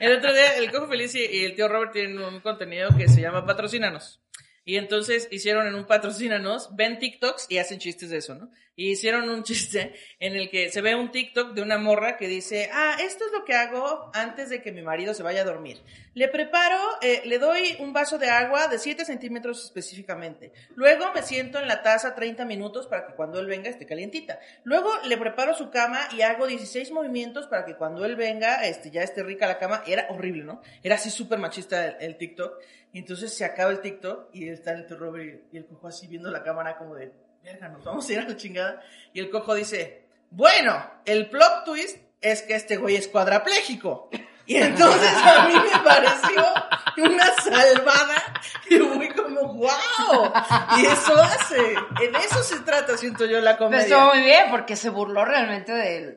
El otro día, el Cojo Feliz y y el tío Robert tienen un contenido que se llama Patrocínanos. Y entonces hicieron en un Patrocínanos, ven TikToks y hacen chistes de eso, ¿no? Y hicieron un chiste en el que se ve un TikTok de una morra que dice, ah, esto es lo que hago antes de que mi marido se vaya a dormir. Le preparo, eh, le doy un vaso de agua de 7 centímetros específicamente. Luego me siento en la taza 30 minutos para que cuando él venga esté calientita. Luego le preparo su cama y hago 16 movimientos para que cuando él venga este, ya esté rica la cama. Era horrible, ¿no? Era así súper machista el, TikTok. Y entonces se acaba el TikTok y está el Robert y el cojo así viendo la cámara como de, verga, nos vamos a ir a la chingada. Y el cojo dice, bueno, el plot twist es que este güey es cuadrapléjico. Y entonces a mí me pareció una salvada y fui como, wow. Y eso hace, en eso se trata, siento yo, la Pero comedia. estuvo muy bien porque se burló realmente de,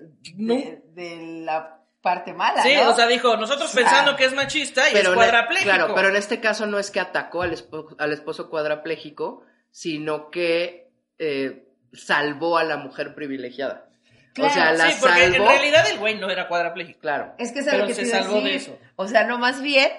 de la parte mala, Sí, ¿no? o sea, dijo, nosotros pensando que es machista y Pero es en- cuadrapléjico. Claro, pero en este caso no es que atacó al, espo- al esposo cuadrapléjico, sino que eh, salvó a la mujer privilegiada. Claro, o sea, la sí, porque en realidad el güey no era cuadrapléjico. Claro. Es que es Pero lo que se salvó de eso. O sea, no más bien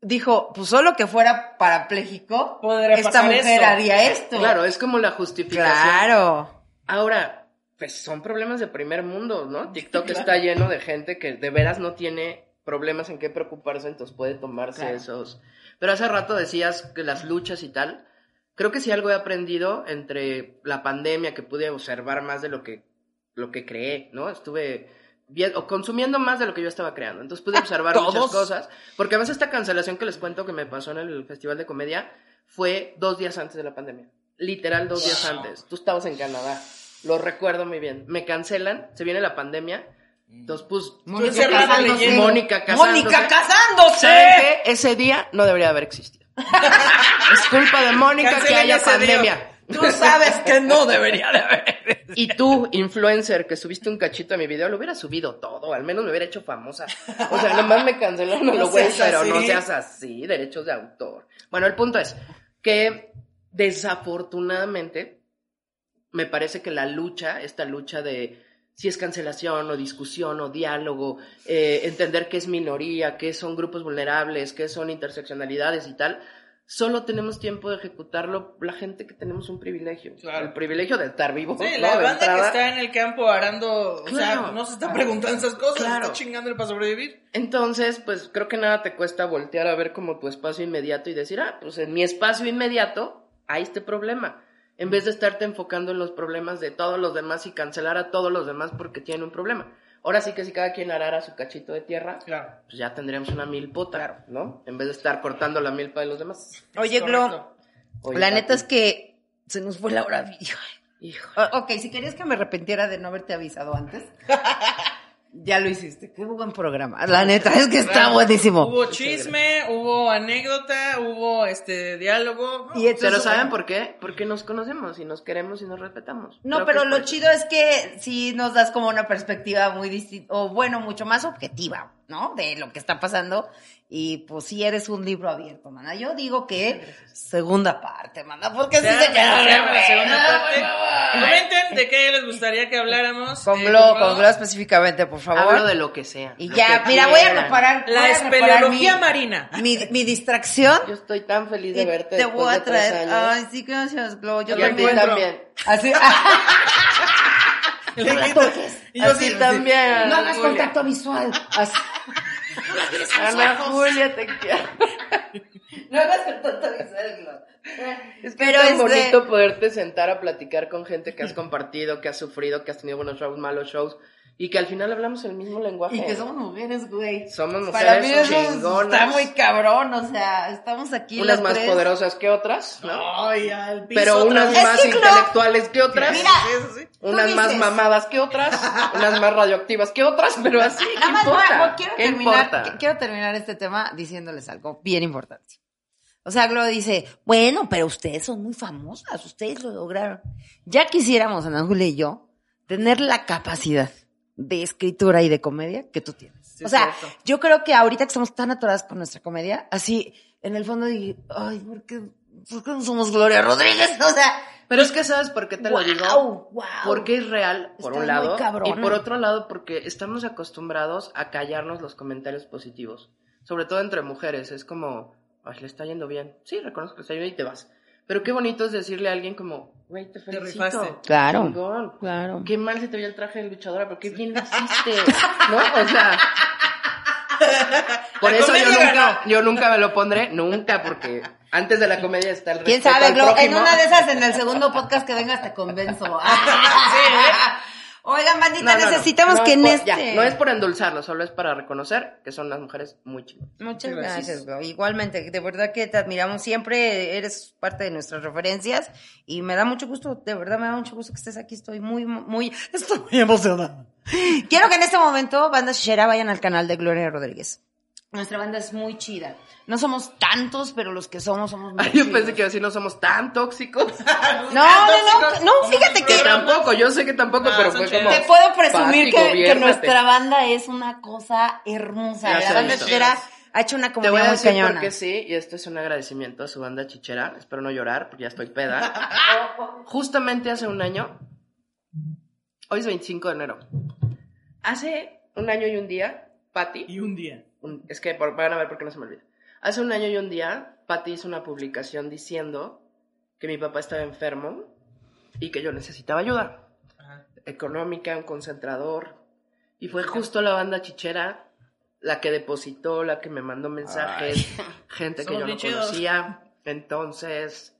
dijo, pues solo que fuera parapléjico, esta mujer haría esto. Claro, es como la justificación. Claro. Ahora, pues son problemas de primer mundo, ¿no? TikTok Claro. está lleno de gente que de veras no tiene problemas en qué preocuparse, entonces puede tomarse Claro. esos. Pero hace rato decías que las luchas y tal. Creo que si algo he aprendido entre la pandemia, que pude observar más de lo que, lo que creé, ¿no? Estuve bien, o consumiendo más de lo que yo estaba creando. Entonces pude observar muchas cosas. Porque además esta cancelación que les cuento que me pasó en el Festival de Comedia fue dos días antes de la pandemia. Literal dos días antes. Tú estabas en Canadá. Lo recuerdo muy bien. Me cancelan, se viene la pandemia. Entonces, pues, Mónica casándose. Mónica casándose. Mónica casándose. ¿Saben qué? Ese día no debería haber existido. Es culpa de Mónica que haya pandemia. Tú sabes que no debería de haber. Y tú, influencer, que subiste un cachito a mi video, lo hubiera subido todo, al menos me hubiera hecho famosa. O sea, nomás me cancelaron No lo güey, pero no seas así, derechos de autor. Bueno, el punto es que desafortunadamente me parece que la lucha, esta lucha de si es cancelación o discusión o diálogo, eh, entender qué es minoría, qué son grupos vulnerables, qué son interseccionalidades y tal, solo tenemos tiempo de ejecutarlo la gente que tenemos un privilegio. Claro. El privilegio de estar vivo. Sí, ¿no? la banda que está en el campo arando, o sea, Claro. no se está preguntando esas cosas, Claro. está chingándole para sobrevivir. Entonces, pues creo que nada te cuesta voltear a ver como tu espacio inmediato y decir, ah, pues en mi espacio inmediato hay este problema. En vez de estarte enfocando en los problemas de todos los demás y cancelar a todos los demás porque tienen un problema. Ahora sí que si cada quien arara su cachito de tierra, Claro. pues ya tendríamos una milpota, ¿no? En vez de estar cortando la milpa de los demás. Oye, Glo. Oye, la Tati, neta es que se nos fue la hora. hijo, Ok, si querías que me arrepintiera de no haberte avisado antes, ya lo hiciste. Qué buen programa. La neta es que está buenísimo. Hubo chisme, hubo anécdota, hubo este diálogo. Y entonces- Pero ¿saben por qué? Porque nos conocemos y nos queremos y nos respetamos. No, Creo pero lo chido es que sí nos das como una perspectiva muy distinta, o bueno, mucho más objetiva, ¿no? De lo que está pasando. Y pues sí eres un libro abierto, mana. Yo digo que segunda parte, mana, porque sí Ya, se queda la segunda parte. Comenten de qué les gustaría que habláramos. Con eh, Glo, con Glo específicamente, por favor. Hablo de lo que sea. Y ya, mira, voy a reparar. La espeleología mi- marina. Mi, mi distracción. Yo estoy tan feliz de verte te después voy a de tres traer. Ay, sí, gracias, Glo. Yo y a ti también. encuentro. también. Así. Y yo sí, también. No hagas contacto visual. Así. Ana Julia, te quiero. No hagas contacto visual, Glo. Es que Pero es tan bonito poderte sentar a platicar con gente que has compartido, que has sufrido, que has tenido buenos shows, malos shows, y que al final hablamos el mismo lenguaje. Y que somos mujeres, güey. Somos Para mí mujeres eso chingonas. está muy cabrón, o sea, estamos aquí Unas las más tres. poderosas que otras, ¿no? Ay, al piso Pero unas vez. más que, intelectuales que otras. Mira, unas más mamadas que otras, unas más radioactivas que otras, pero así, ¿qué Nada más, importa? quiero ¿Qué terminar, importa? quiero terminar este tema diciéndoles algo bien importante. O sea, Glo dice, bueno, pero ustedes son muy famosas, ustedes lo lograron. Ya quisiéramos, Ana Julia y yo, tener la capacidad de escritura y de comedia que tú tienes. Sí, o sea, cierto. yo creo que ahorita que estamos tan atoradas con nuestra comedia, así, en el fondo dije, ay, ¿por qué, por qué no somos Gloria Rodríguez? O sea, Pero es que sabes por qué te lo digo. wow. Porque es real, por Estás un lado, muy cabrona. y por otro lado, porque estamos acostumbrados a callarnos los comentarios positivos, sobre todo entre mujeres. Es como, ay, le está yendo bien. Sí, reconozco que le está yendo bien y te vas. Pero qué bonito es decirle a alguien como, güey, te felicito. rifaste. Claro. Chingón. Claro. Qué mal se te veía el traje de luchadora, pero qué bien lo hiciste. ¿No? O sea. Por La eso yo nunca, ganó. yo nunca me lo pondré, nunca, porque antes de la comedia está el ¿Quién sabe, al? En una de esas, en el segundo podcast que vengas, te convenzo. Oigan, bandita, No, no, no. necesitamos No que es en por- este... ya, no es por endulzarlo, solo es para reconocer que son unas mujeres muy chingonas. Muchas Gracias. gracias, Glo. Igualmente, de verdad que te admiramos siempre, eres parte de nuestras referencias y me da mucho gusto, de verdad me da mucho gusto que estés aquí, estoy muy, muy, estoy muy emocionada. Quiero que en este momento, banda Shishera, vayan al canal de Gloria Rodríguez. Nuestra banda es muy chida. No somos tantos, pero los que somos, somos muy Ay, yo chidos. pensé que así no somos tan tóxicos. No, no, no, no, fíjate Que que... tampoco, yo sé que tampoco, No, pero son fue como. Te puedo presumir que, que nuestra banda es una cosa hermosa. Ya La banda sí. Shishera ha hecho una Te voy comunidad a muy decir cañona. por qué sí, y esto es un agradecimiento a su banda chichera. Espero no llorar, porque ya estoy peda. Justamente hace un año, hoy es 25 de enero. Hace un año y un día, Patty, Y un día. Un- es que por- van a ver por qué no se me olvida. Hace un año y un día, Patty hizo una publicación diciendo que mi papá estaba enfermo y que yo necesitaba ayuda Ajá. económica, un concentrador. Y fue justo la banda chichera la que depositó, la que me mandó mensajes, gente que Somos yo no conocía. Entonces,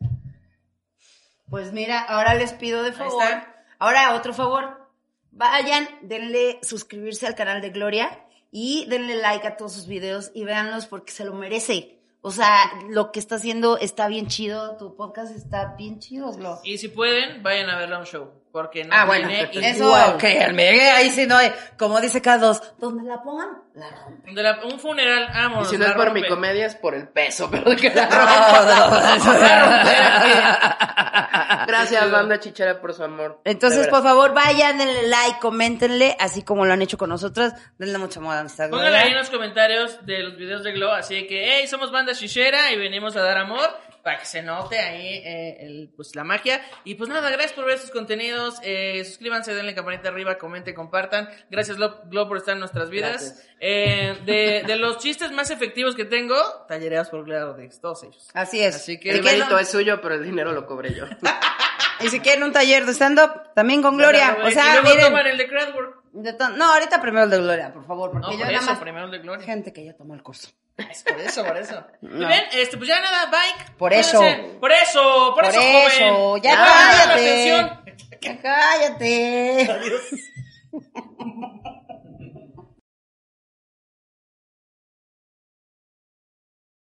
Pues mira, ahora les pido de favor. Ahora otro favor. Vayan, denle suscribirse al canal de Gloria y denle like a todos sus videos y véanlos porque se lo merece. O sea, lo que está haciendo está bien chido, tu podcast está bien chido. Y si pueden, vayan a verla a un show. Porque no Ah, bueno, tiene eso, igual. créanme, ahí sí no, como dice K2, donde la pongan, la rompen. De la- un funeral, amo. y si no es por mi comedia, es por el peso, pero que la Gracias, banda chichera, por su amor. Entonces, De por favor, vayan, denle like, coméntenle, así como lo han hecho con nosotros, denle mucho amor a nuestra Pónganle ahí en los comentarios de los videos de Glow, así que, hey, somos banda shishera y venimos a dar amor para que se note ahí eh, el, pues, la magia. Y pues nada, gracias por ver sus contenidos, eh, suscríbanse, denle campanita arriba, comenten, compartan. Gracias Glow, por estar en nuestras vidas. Eh, de, de los chistes más efectivos que tengo, tallereados por Rodríguez, todos ellos. Así es. Así que- El mérito es suyo, pero el dinero lo cobré yo. Y si quieren un taller de stand-up, también con Gloria. O sea, miren. el de Crowdwork. No, ahorita primero el de Gloria, por favor, porque No, yo por nada eso, más. primero el de Gloria. Gente que ya tomó el curso. Es por eso, por eso. Muy No. bien, este, pues ya nada, bye. Por eso. Por eso, por, Por eso, eso, joven. ya Ah, cállate. la atención. Ya cállate.